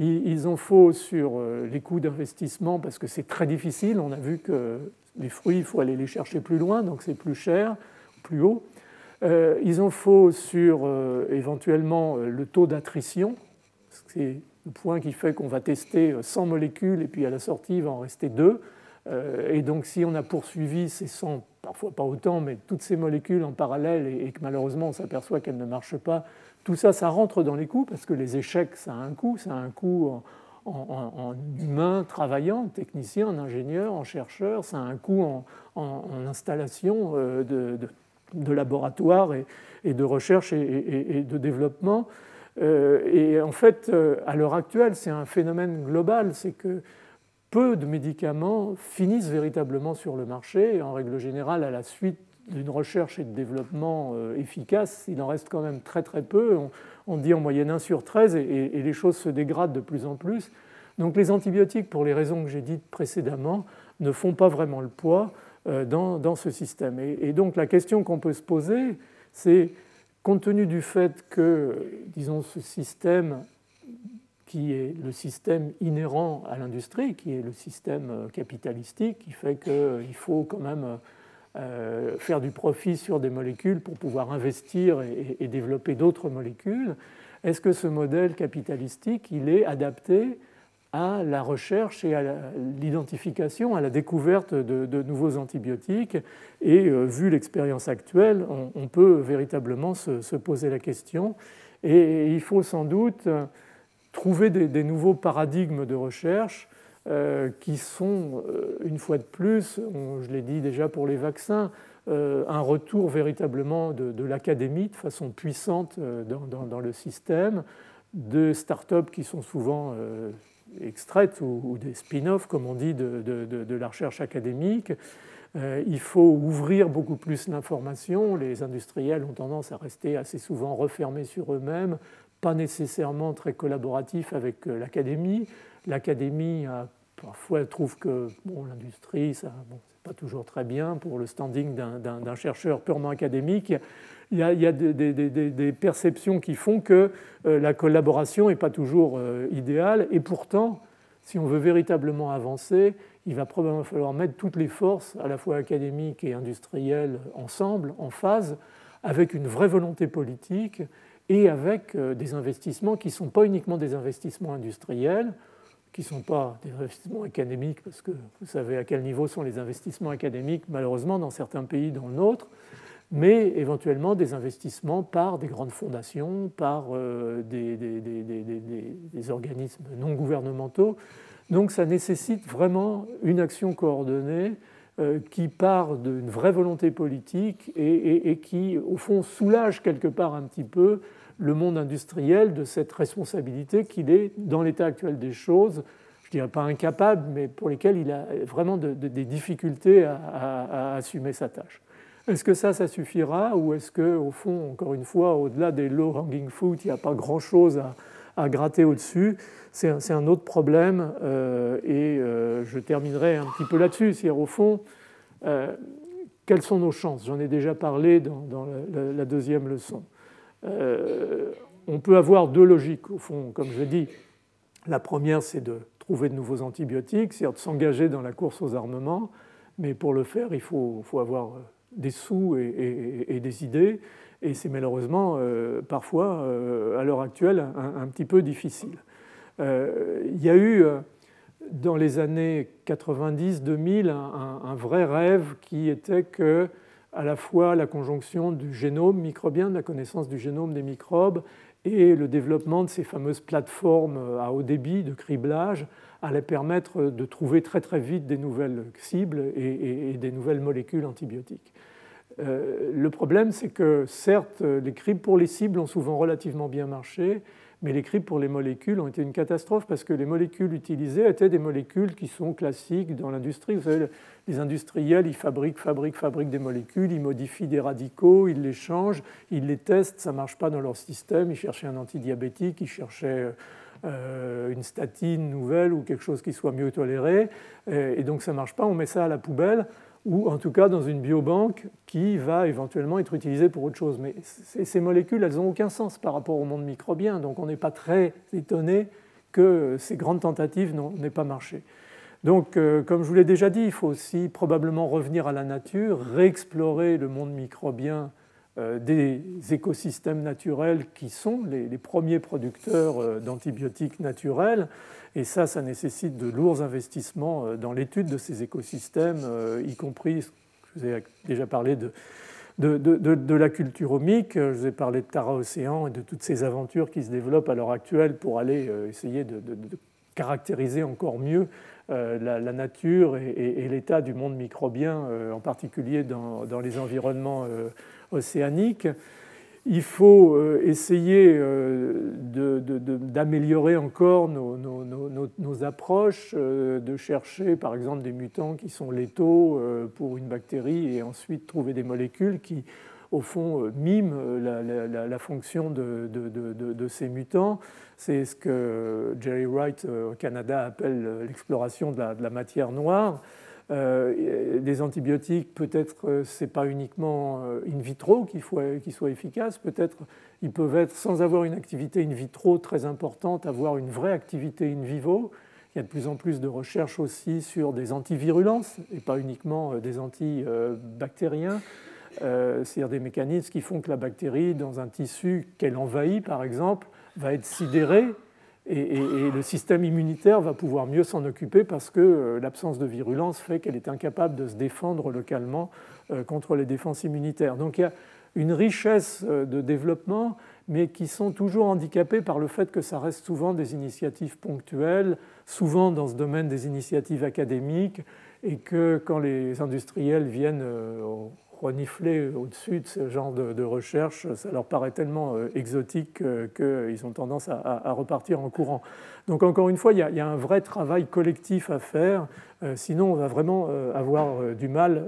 Ils ont faux sur les coûts d'investissement parce que c'est très difficile. On a vu que les fruits, il faut aller les chercher plus loin, donc c'est plus cher, plus haut. Euh, ils ont faux sur euh, éventuellement euh, le taux d'attrition. C'est le point qui fait qu'on va tester 100 molécules et puis à la sortie, il va en rester deux. Et donc, si on a poursuivi ces 100, parfois pas autant, mais toutes ces molécules en parallèle et que malheureusement on s'aperçoit qu'elles ne marchent pas, tout ça, ça rentre dans les coûts parce que les échecs, ça a un coût. Ça a un coût en, humain travaillant, en technicien, en ingénieur, en chercheur, ça a un coût en, installation euh, de, laboratoire et, de recherche et, de développement. Euh, et en fait, euh, à l'heure actuelle, c'est un phénomène global, c'est que peu de médicaments finissent véritablement sur le marché, en règle générale à la suite d'une recherche et de développement efficace, il en reste quand même très très peu dit en moyenne 1 sur 13 et, les choses se dégradent de plus en plus. Donc les antibiotiques, pour les raisons que j'ai dites précédemment, ne font pas vraiment le poids euh, dans, ce système. Et, donc la question qu'on peut se poser, c'est compte tenu du fait que, disons, ce système qui est le système inhérent à l'industrie, qui est le système euh, capitalistique, qui fait qu'il faut quand même euh, faire du profit sur des molécules pour pouvoir investir et, développer d'autres molécules. Est-ce que ce modèle capitalistique, il est adapté à la recherche et à l'identification, à la découverte de, nouveaux antibiotiques? Et euh, vu l'expérience actuelle, on, peut véritablement se, poser la question. Et, il faut sans doute trouver des nouveaux paradigmes de recherche euh, qui sont, euh, une fois de plus, je l'ai dit déjà pour les vaccins, euh, un retour véritablement de, l'académie de façon puissante dans, le système, de start-up qui sont souvent extraites ou, des spin-offs, comme on dit, de, de la recherche académique. il faut ouvrir beaucoup plus l'information. Les industriels ont tendance à rester assez souvent refermés sur eux-mêmes, pas nécessairement très collaboratifs avec l'académie. L'académie parfois trouve que bon, l'industrie, ça, bon, c'est pas toujours très bien pour le standing d'un chercheur purement académique. Il y a, des, perceptions qui font que euh, la collaboration n'est pas toujours euh, idéale. Et pourtant, si on veut véritablement avancer, il va probablement falloir mettre toutes les forces, à la fois académiques et industrielles, ensemble, en phase, avec une vraie volonté politique et avec euh, des investissements qui ne sont pas uniquement des investissements industriels, qui ne sont pas des investissements académiques, parce que vous savez à quel niveau sont les investissements académiques, malheureusement, dans certains pays, dans le nôtre, mais éventuellement des investissements par des grandes fondations, par euh, des, organismes non gouvernementaux. Donc ça nécessite vraiment une action coordonnée euh, qui part d'une vraie volonté politique et, qui, au fond, soulage quelque part un petit peu le monde industriel de cette responsabilité qu'il est, dans l'état actuel des choses, je ne dirais pas incapable, mais pour lesquelles il a vraiment des difficultés à, assumer sa tâche. Est-ce que ça, ça suffira ou est-ce qu'au fond, encore une fois, au-delà des low-hanging fruit, il n'y a pas grand-chose à, gratter au-dessus? C'est un, autre problème euh, et euh, je terminerai un petit peu là-dessus. C'est-à-dire, au fond, euh, quelles sont nos chances? J'en ai déjà parlé dans, la, deuxième leçon. Euh, on peut avoir deux logiques, au fond, comme je dis. La première, c'est de trouver de nouveaux antibiotiques, c'est-à-dire de s'engager dans la course aux armements, mais pour le faire, il faut, avoir des sous et, des idées, et c'est malheureusement euh, parfois, euh, à l'heure actuelle, un, petit peu difficile. il y a eu, dans les années 90-2000, un, vrai rêve qui était que à la fois la conjonction du génome microbien, de la connaissance du génome des microbes, et le développement de ces fameuses plateformes à haut débit de criblage allait permettre de trouver très très vite des nouvelles cibles et, des nouvelles molécules antibiotiques. Euh, le problème, c'est que certes, les cribs pour les cibles ont souvent relativement bien marché, mais les cribs pour les molécules ont été une catastrophe parce que les molécules utilisées étaient des molécules qui sont classiques dans l'industrie. Vous savez, les industriels, ils fabriquent, fabriquent, fabriquent des molécules, ils modifient des radicaux, ils les changent, ils les testent, ça ne marche pas dans leur système. Ils cherchaient un antidiabétique, ils cherchaient euh, une statine nouvelle ou quelque chose qui soit mieux toléré, et donc ça ne marche pas, on met ça à la poubelle ou en tout cas dans une biobanque qui va éventuellement être utilisée pour autre chose. Mais ces molécules, elles n'ont aucun sens par rapport au monde microbien, donc on n'est pas très étonné que ces grandes tentatives n'aient pas marché. Donc, euh, comme je vous l'ai déjà dit, il faut aussi probablement revenir à la nature, réexplorer le monde microbien des écosystèmes naturels qui sont les, premiers producteurs d'antibiotiques naturels. Et ça, ça nécessite de lourds investissements dans l'étude de ces écosystèmes, y compris, je vous ai déjà parlé de, de, de, la culture omique. Je vous ai parlé de Tara Océan et de toutes ces aventures qui se développent à l'heure actuelle pour aller essayer de, caractériser encore mieux euh, la, nature et, l'état du monde microbien, euh, en particulier dans, les environnements euh, océaniques. Il faut essayer d'améliorer encore nos, nos, approches, de chercher par exemple des mutants qui sont létaux pour une bactérie et ensuite trouver des molécules qui au fond, miment la, fonction de, ces mutants. C'est ce que Jerry Wright euh, au Canada appelle euh, l'exploration de, la, matière noire. Euh, antibiotiques, peut-être ce n'est pas uniquement in vitro qu'il faut qu'ils soient efficaces, peut-être ils peuvent être, sans avoir une activité in vitro très importante, avoir une vraie activité in vivo. Il y a de plus en plus de recherches aussi sur des antivirulences et pas uniquement des antibactériens, c'est-à-dire des mécanismes qui font que la bactérie, dans un tissu qu'elle envahit par exemple, va être sidéré et, le système immunitaire va pouvoir mieux s'en occuper parce que euh, l'absence de virulence fait qu'elle est incapable de se défendre localement euh, contre les défenses immunitaires. Donc il y a une richesse euh, de développement, mais qui sont toujours handicapés par le fait que ça reste souvent des initiatives ponctuelles, souvent dans ce domaine des initiatives académiques, et que quand les industriels viennent renifler au-dessus de ce genre de, recherche, ça leur paraît tellement euh, exotique euh, qu'ils ont tendance à, repartir en courant. Donc encore une fois, il y, a, un vrai travail collectif à faire, euh, sinon on va vraiment avoir du mal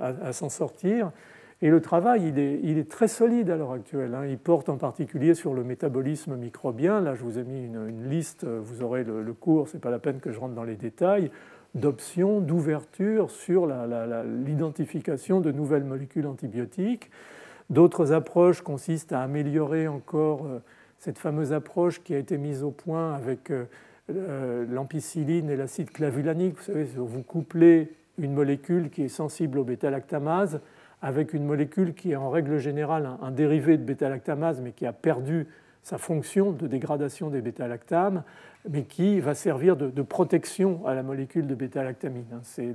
à, s'en sortir. Et le travail, il est, très solide à l'heure actuelle. Hein. Il porte en particulier sur le métabolisme microbien. Là, je vous ai mis une, liste, vous aurez le, le cours, ce n'est pas la peine que je rentre dans les détails d'options, d'ouverture sur l'identification de nouvelles molécules antibiotiques. D'autres approches consistent à améliorer encore euh, cette fameuse approche qui a été mise au point avec euh, euh, l'ampicilline et l'acide clavulanique. Vous savez, vous couplez une molécule qui est sensible au bêta-lactamase avec une molécule qui est en règle générale un, dérivé de bêta-lactamase mais qui a perdu sa fonction de dégradation des bêta-lactames, mais qui va servir de, protection à la molécule de bêta-lactamine. Hein. C'est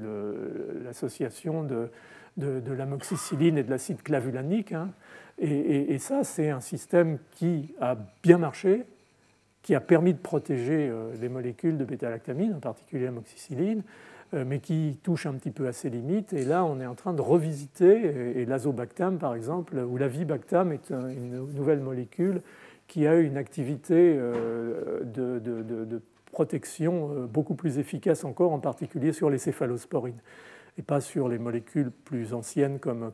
l'association de, de, l'amoxicilline et de l'acide clavulanique. Hein. Et, ça, c'est un système qui a bien marché, qui a permis de protéger euh, les molécules de bêta-lactamine, en particulier l'amoxicilline, euh, mais qui touche un petit peu à ses limites. Et là, on est en train de revisiter, et, l'azobactam, par exemple, ou la vibactam est une nouvelle molécule qui a une activité euh, de, protection euh, beaucoup plus efficace encore, en particulier sur les céphalosporines, et pas sur les molécules plus anciennes comme,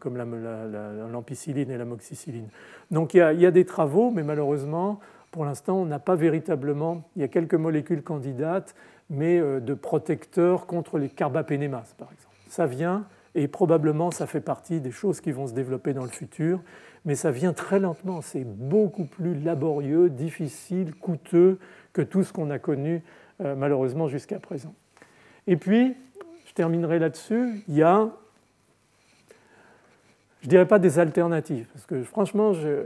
l'ampicilline et l'amoxicilline. Donc il y, a, il y, a, des travaux, mais malheureusement, pour l'instant, on n'a pas véritablement, il y a quelques molécules candidates, mais euh, de protecteurs contre les carbapénémases, par exemple. Ça vient, et probablement ça fait partie des choses qui vont se développer dans le futur mais ça vient très lentement. C'est beaucoup plus laborieux, difficile, coûteux que tout ce qu'on a connu euh, malheureusement jusqu'à présent. Et puis, je terminerai là-dessus, il y a, je ne dirais pas des alternatives, parce que franchement, j'ai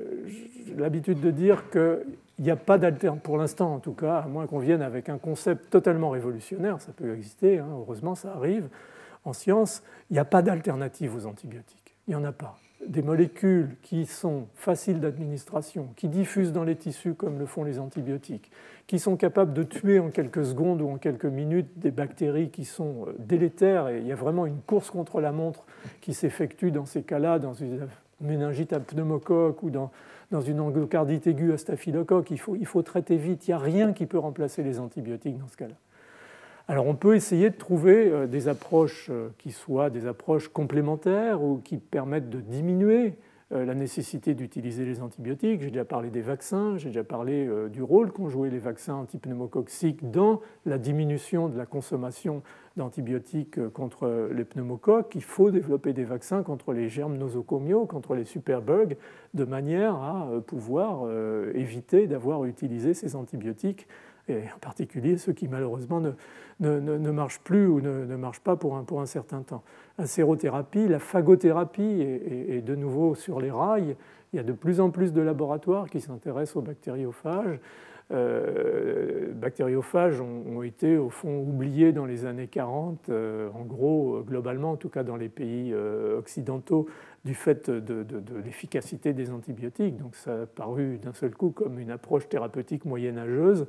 l'habitude de dire qu'il n'y a pas d'alternative, pour l'instant en tout cas, à moins qu'on vienne avec un concept totalement révolutionnaire, ça peut exister, hein, heureusement ça arrive, en science, il n'y a pas d'alternative aux antibiotiques. Il n'y en a pas des molécules qui sont faciles d'administration, qui diffusent dans les tissus comme le font les antibiotiques, qui sont capables de tuer en quelques secondes ou en quelques minutes des bactéries qui sont euh, délétères. Et il y a vraiment une course contre la montre qui s'effectue dans ces cas-là, dans une méningite à pneumocoque ou dans, dans une endocardite aiguë à staphylocoque. Il faut, il faut traiter vite. Il n'y a rien qui peut remplacer les antibiotiques dans ce cas-là. Alors on peut essayer de trouver euh, des approches euh, qui soient des approches complémentaires ou qui permettent de diminuer euh, la nécessité d'utiliser les antibiotiques. J'ai déjà parlé des vaccins, j'ai déjà parlé du rôle qu'ont joué les vaccins antipneumococciques dans la diminution de la consommation d'antibiotiques contre les pneumocoques. Il faut développer des vaccins contre les germes nosocomiaux, contre les superbugs, de manière à pouvoir éviter d'avoir utilisé ces antibiotiques et en particulier ceux qui malheureusement ne, ne, marchent plus ou ne, marchent pas pour un, pour un, certain temps. La sérothérapie, la phagothérapie est, de nouveau sur les rails. Il y a de plus en plus de laboratoires qui s'intéressent aux bactériophages. Euh, bactériophages ont, été au fond oubliés dans les années 40, euh, en gros, globalement, en tout cas dans les pays euh, occidentaux, du fait de, l'efficacité des antibiotiques. Donc ça a paru d'un seul coup comme une approche thérapeutique moyenâgeuse.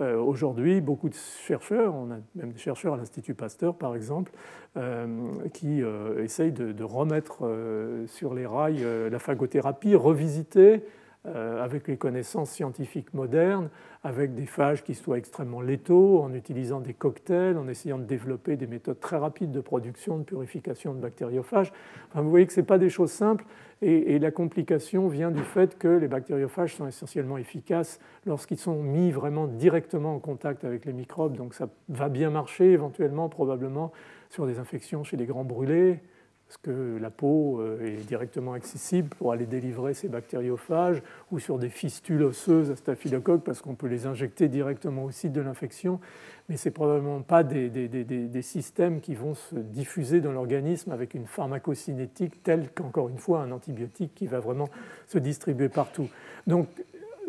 Euh, aujourd'hui, beaucoup de chercheurs, on a même des chercheurs à l'Institut Pasteur par exemple, euh, qui euh, essayent de, remettre sur les rails la phagothérapie, revisiter avec les connaissances scientifiques modernes, avec des phages qui soient extrêmement létaux, en utilisant des cocktails, en essayant de développer des méthodes très rapides de production, de purification de bactériophages. vous voyez que ce n'est pas des choses simples et, la complication vient du fait que les bactériophages sont essentiellement efficaces lorsqu'ils sont mis vraiment directement en contact avec les microbes. Donc ça va bien marcher éventuellement, probablement, sur des infections chez les grands brûlés, parce que la peau euh, est directement accessible pour aller délivrer ces bactériophages, ou sur des fistules osseuses à staphylocoque, parce qu'on peut les injecter directement au site de l'infection? Mais ce n'est probablement pas des, des, systèmes qui vont se diffuser dans l'organisme avec une pharmacocinétique telle qu'encore une fois un antibiotique qui va vraiment se distribuer partout. Donc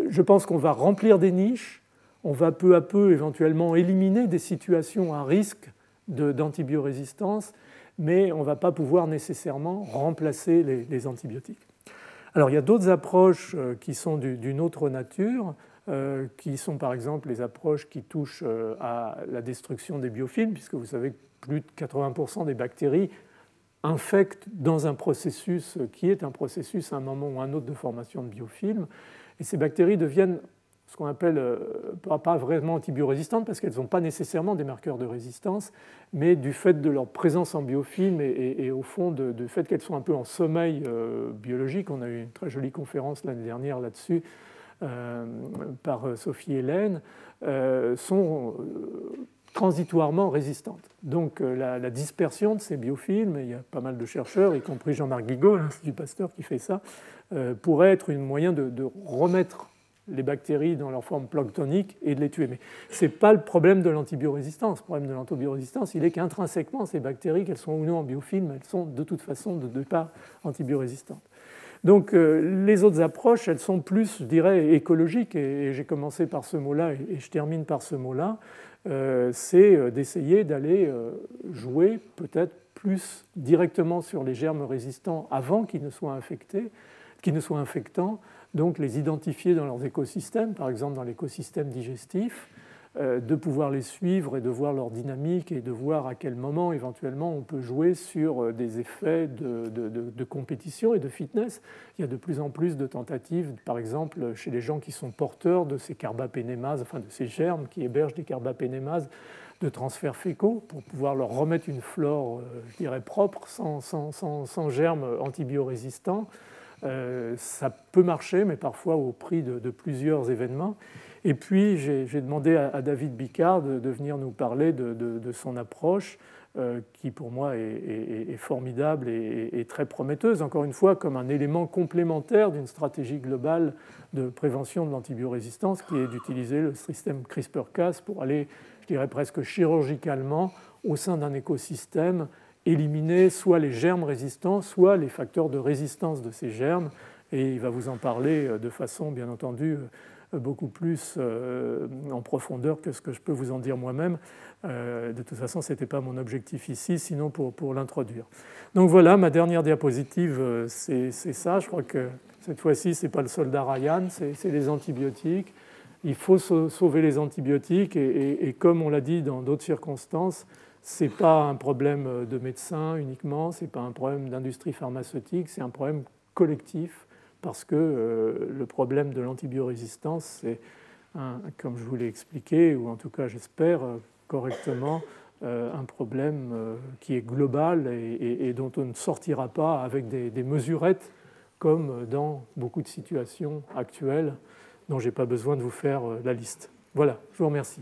je pense qu'on va remplir des niches, on va peu à peu éventuellement éliminer des situations à risque d'antibiorésistance, mais on ne va pas pouvoir nécessairement remplacer les, antibiotiques. Alors il y a d'autres approches euh, qui sont d'une autre nature. Euh, qui sont par exemple les approches qui touchent euh, à la destruction des biofilms, puisque vous savez que plus de 80% des bactéries infectent dans un processus qui est un processus à un moment ou un autre de formation de biofilms. Et ces bactéries deviennent ce qu'on appelle euh, pas vraiment antibiorésistantes parce qu'elles n'ont pas nécessairement des marqueurs de résistance, mais du fait de leur présence en biofilm et, au fond du fait qu'elles sont un peu en sommeil biologique. On a eu une très jolie conférence l'année dernière là-dessus euh, par Sophie Hélène euh, sont euh, transitoirement résistantes. Donc la, dispersion de ces biofilms, il y a pas mal de chercheurs, y compris Jean-Marc Guigaud, l'Institut Pasteur, qui fait ça, pourrait être un moyen de, remettre les bactéries dans leur forme planctonique et de les tuer. Mais ce n'est pas le problème de l'antibiorésistance. Le problème de l'antibiorésistance, il est qu'intrinsèquement, ces bactéries, qu'elles sont ou non en biofilm, elles sont de toute façon de deux parts antibiorésistantes. Donc euh, les autres approches, elles sont plus, je dirais, écologiques, et, j'ai commencé par ce mot-là et, je termine par ce mot-là, euh, c'est euh, d'essayer d'aller jouer peut-être plus directement sur les germes résistants avant qu'ils ne soient infectés, qu'ils ne soient infectants, donc les identifier dans leurs écosystèmes, par exemple dans l'écosystème digestif, euh, de pouvoir les suivre et de voir leur dynamique et de voir à quel moment éventuellement on peut jouer sur euh, des effets de, compétition et de fitness. Il y a de plus en plus de tentatives, par exemple chez les gens qui sont porteurs de ces carbapénémases, enfin de ces germes qui hébergent des carbapénémases de transferts fécaux pour pouvoir leur remettre une flore, euh, je dirais, propre, sans, sans, germes antibiorésistants. Ça peut marcher, mais parfois au prix de plusieurs événements. Et puis, j'ai demandé à, David Bicard de, venir nous parler de, son approche, euh, qui pour moi est, formidable et, très prometteuse, encore une fois, comme un élément complémentaire d'une stratégie globale de prévention de l'antibiorésistance, qui est d'utiliser le système CRISPR-Cas pour aller, je dirais presque chirurgicalement, au sein d'un écosystème, éliminer soit les germes résistants, soit les facteurs de résistance de ces germes. Et il va vous en parler euh, de façon, bien entendu, beaucoup plus euh, en profondeur que ce que je peux vous en dire moi-même. Euh, de toute façon, ce n'était pas mon objectif ici, sinon pour, pour l'introduire. Donc voilà, ma dernière diapositive, euh, c'est ça. Je crois que cette fois-ci, ce n'est pas le soldat Ryan, c'est les antibiotiques. Il faut sauver les antibiotiques et comme on l'a dit dans d'autres circonstances, ce n'est pas un problème de médecin uniquement, ce n'est pas un problème d'industrie pharmaceutique, c'est un problème collectif parce que euh, le problème de l'antibiorésistance, c'est, comme je vous l'ai expliqué, ou en tout cas j'espère euh, correctement, euh, un problème qui est global et, dont on ne sortira pas avec des, des mesurettes comme dans beaucoup de situations actuelles dont je n'ai pas besoin de vous faire la liste. Voilà, je vous remercie.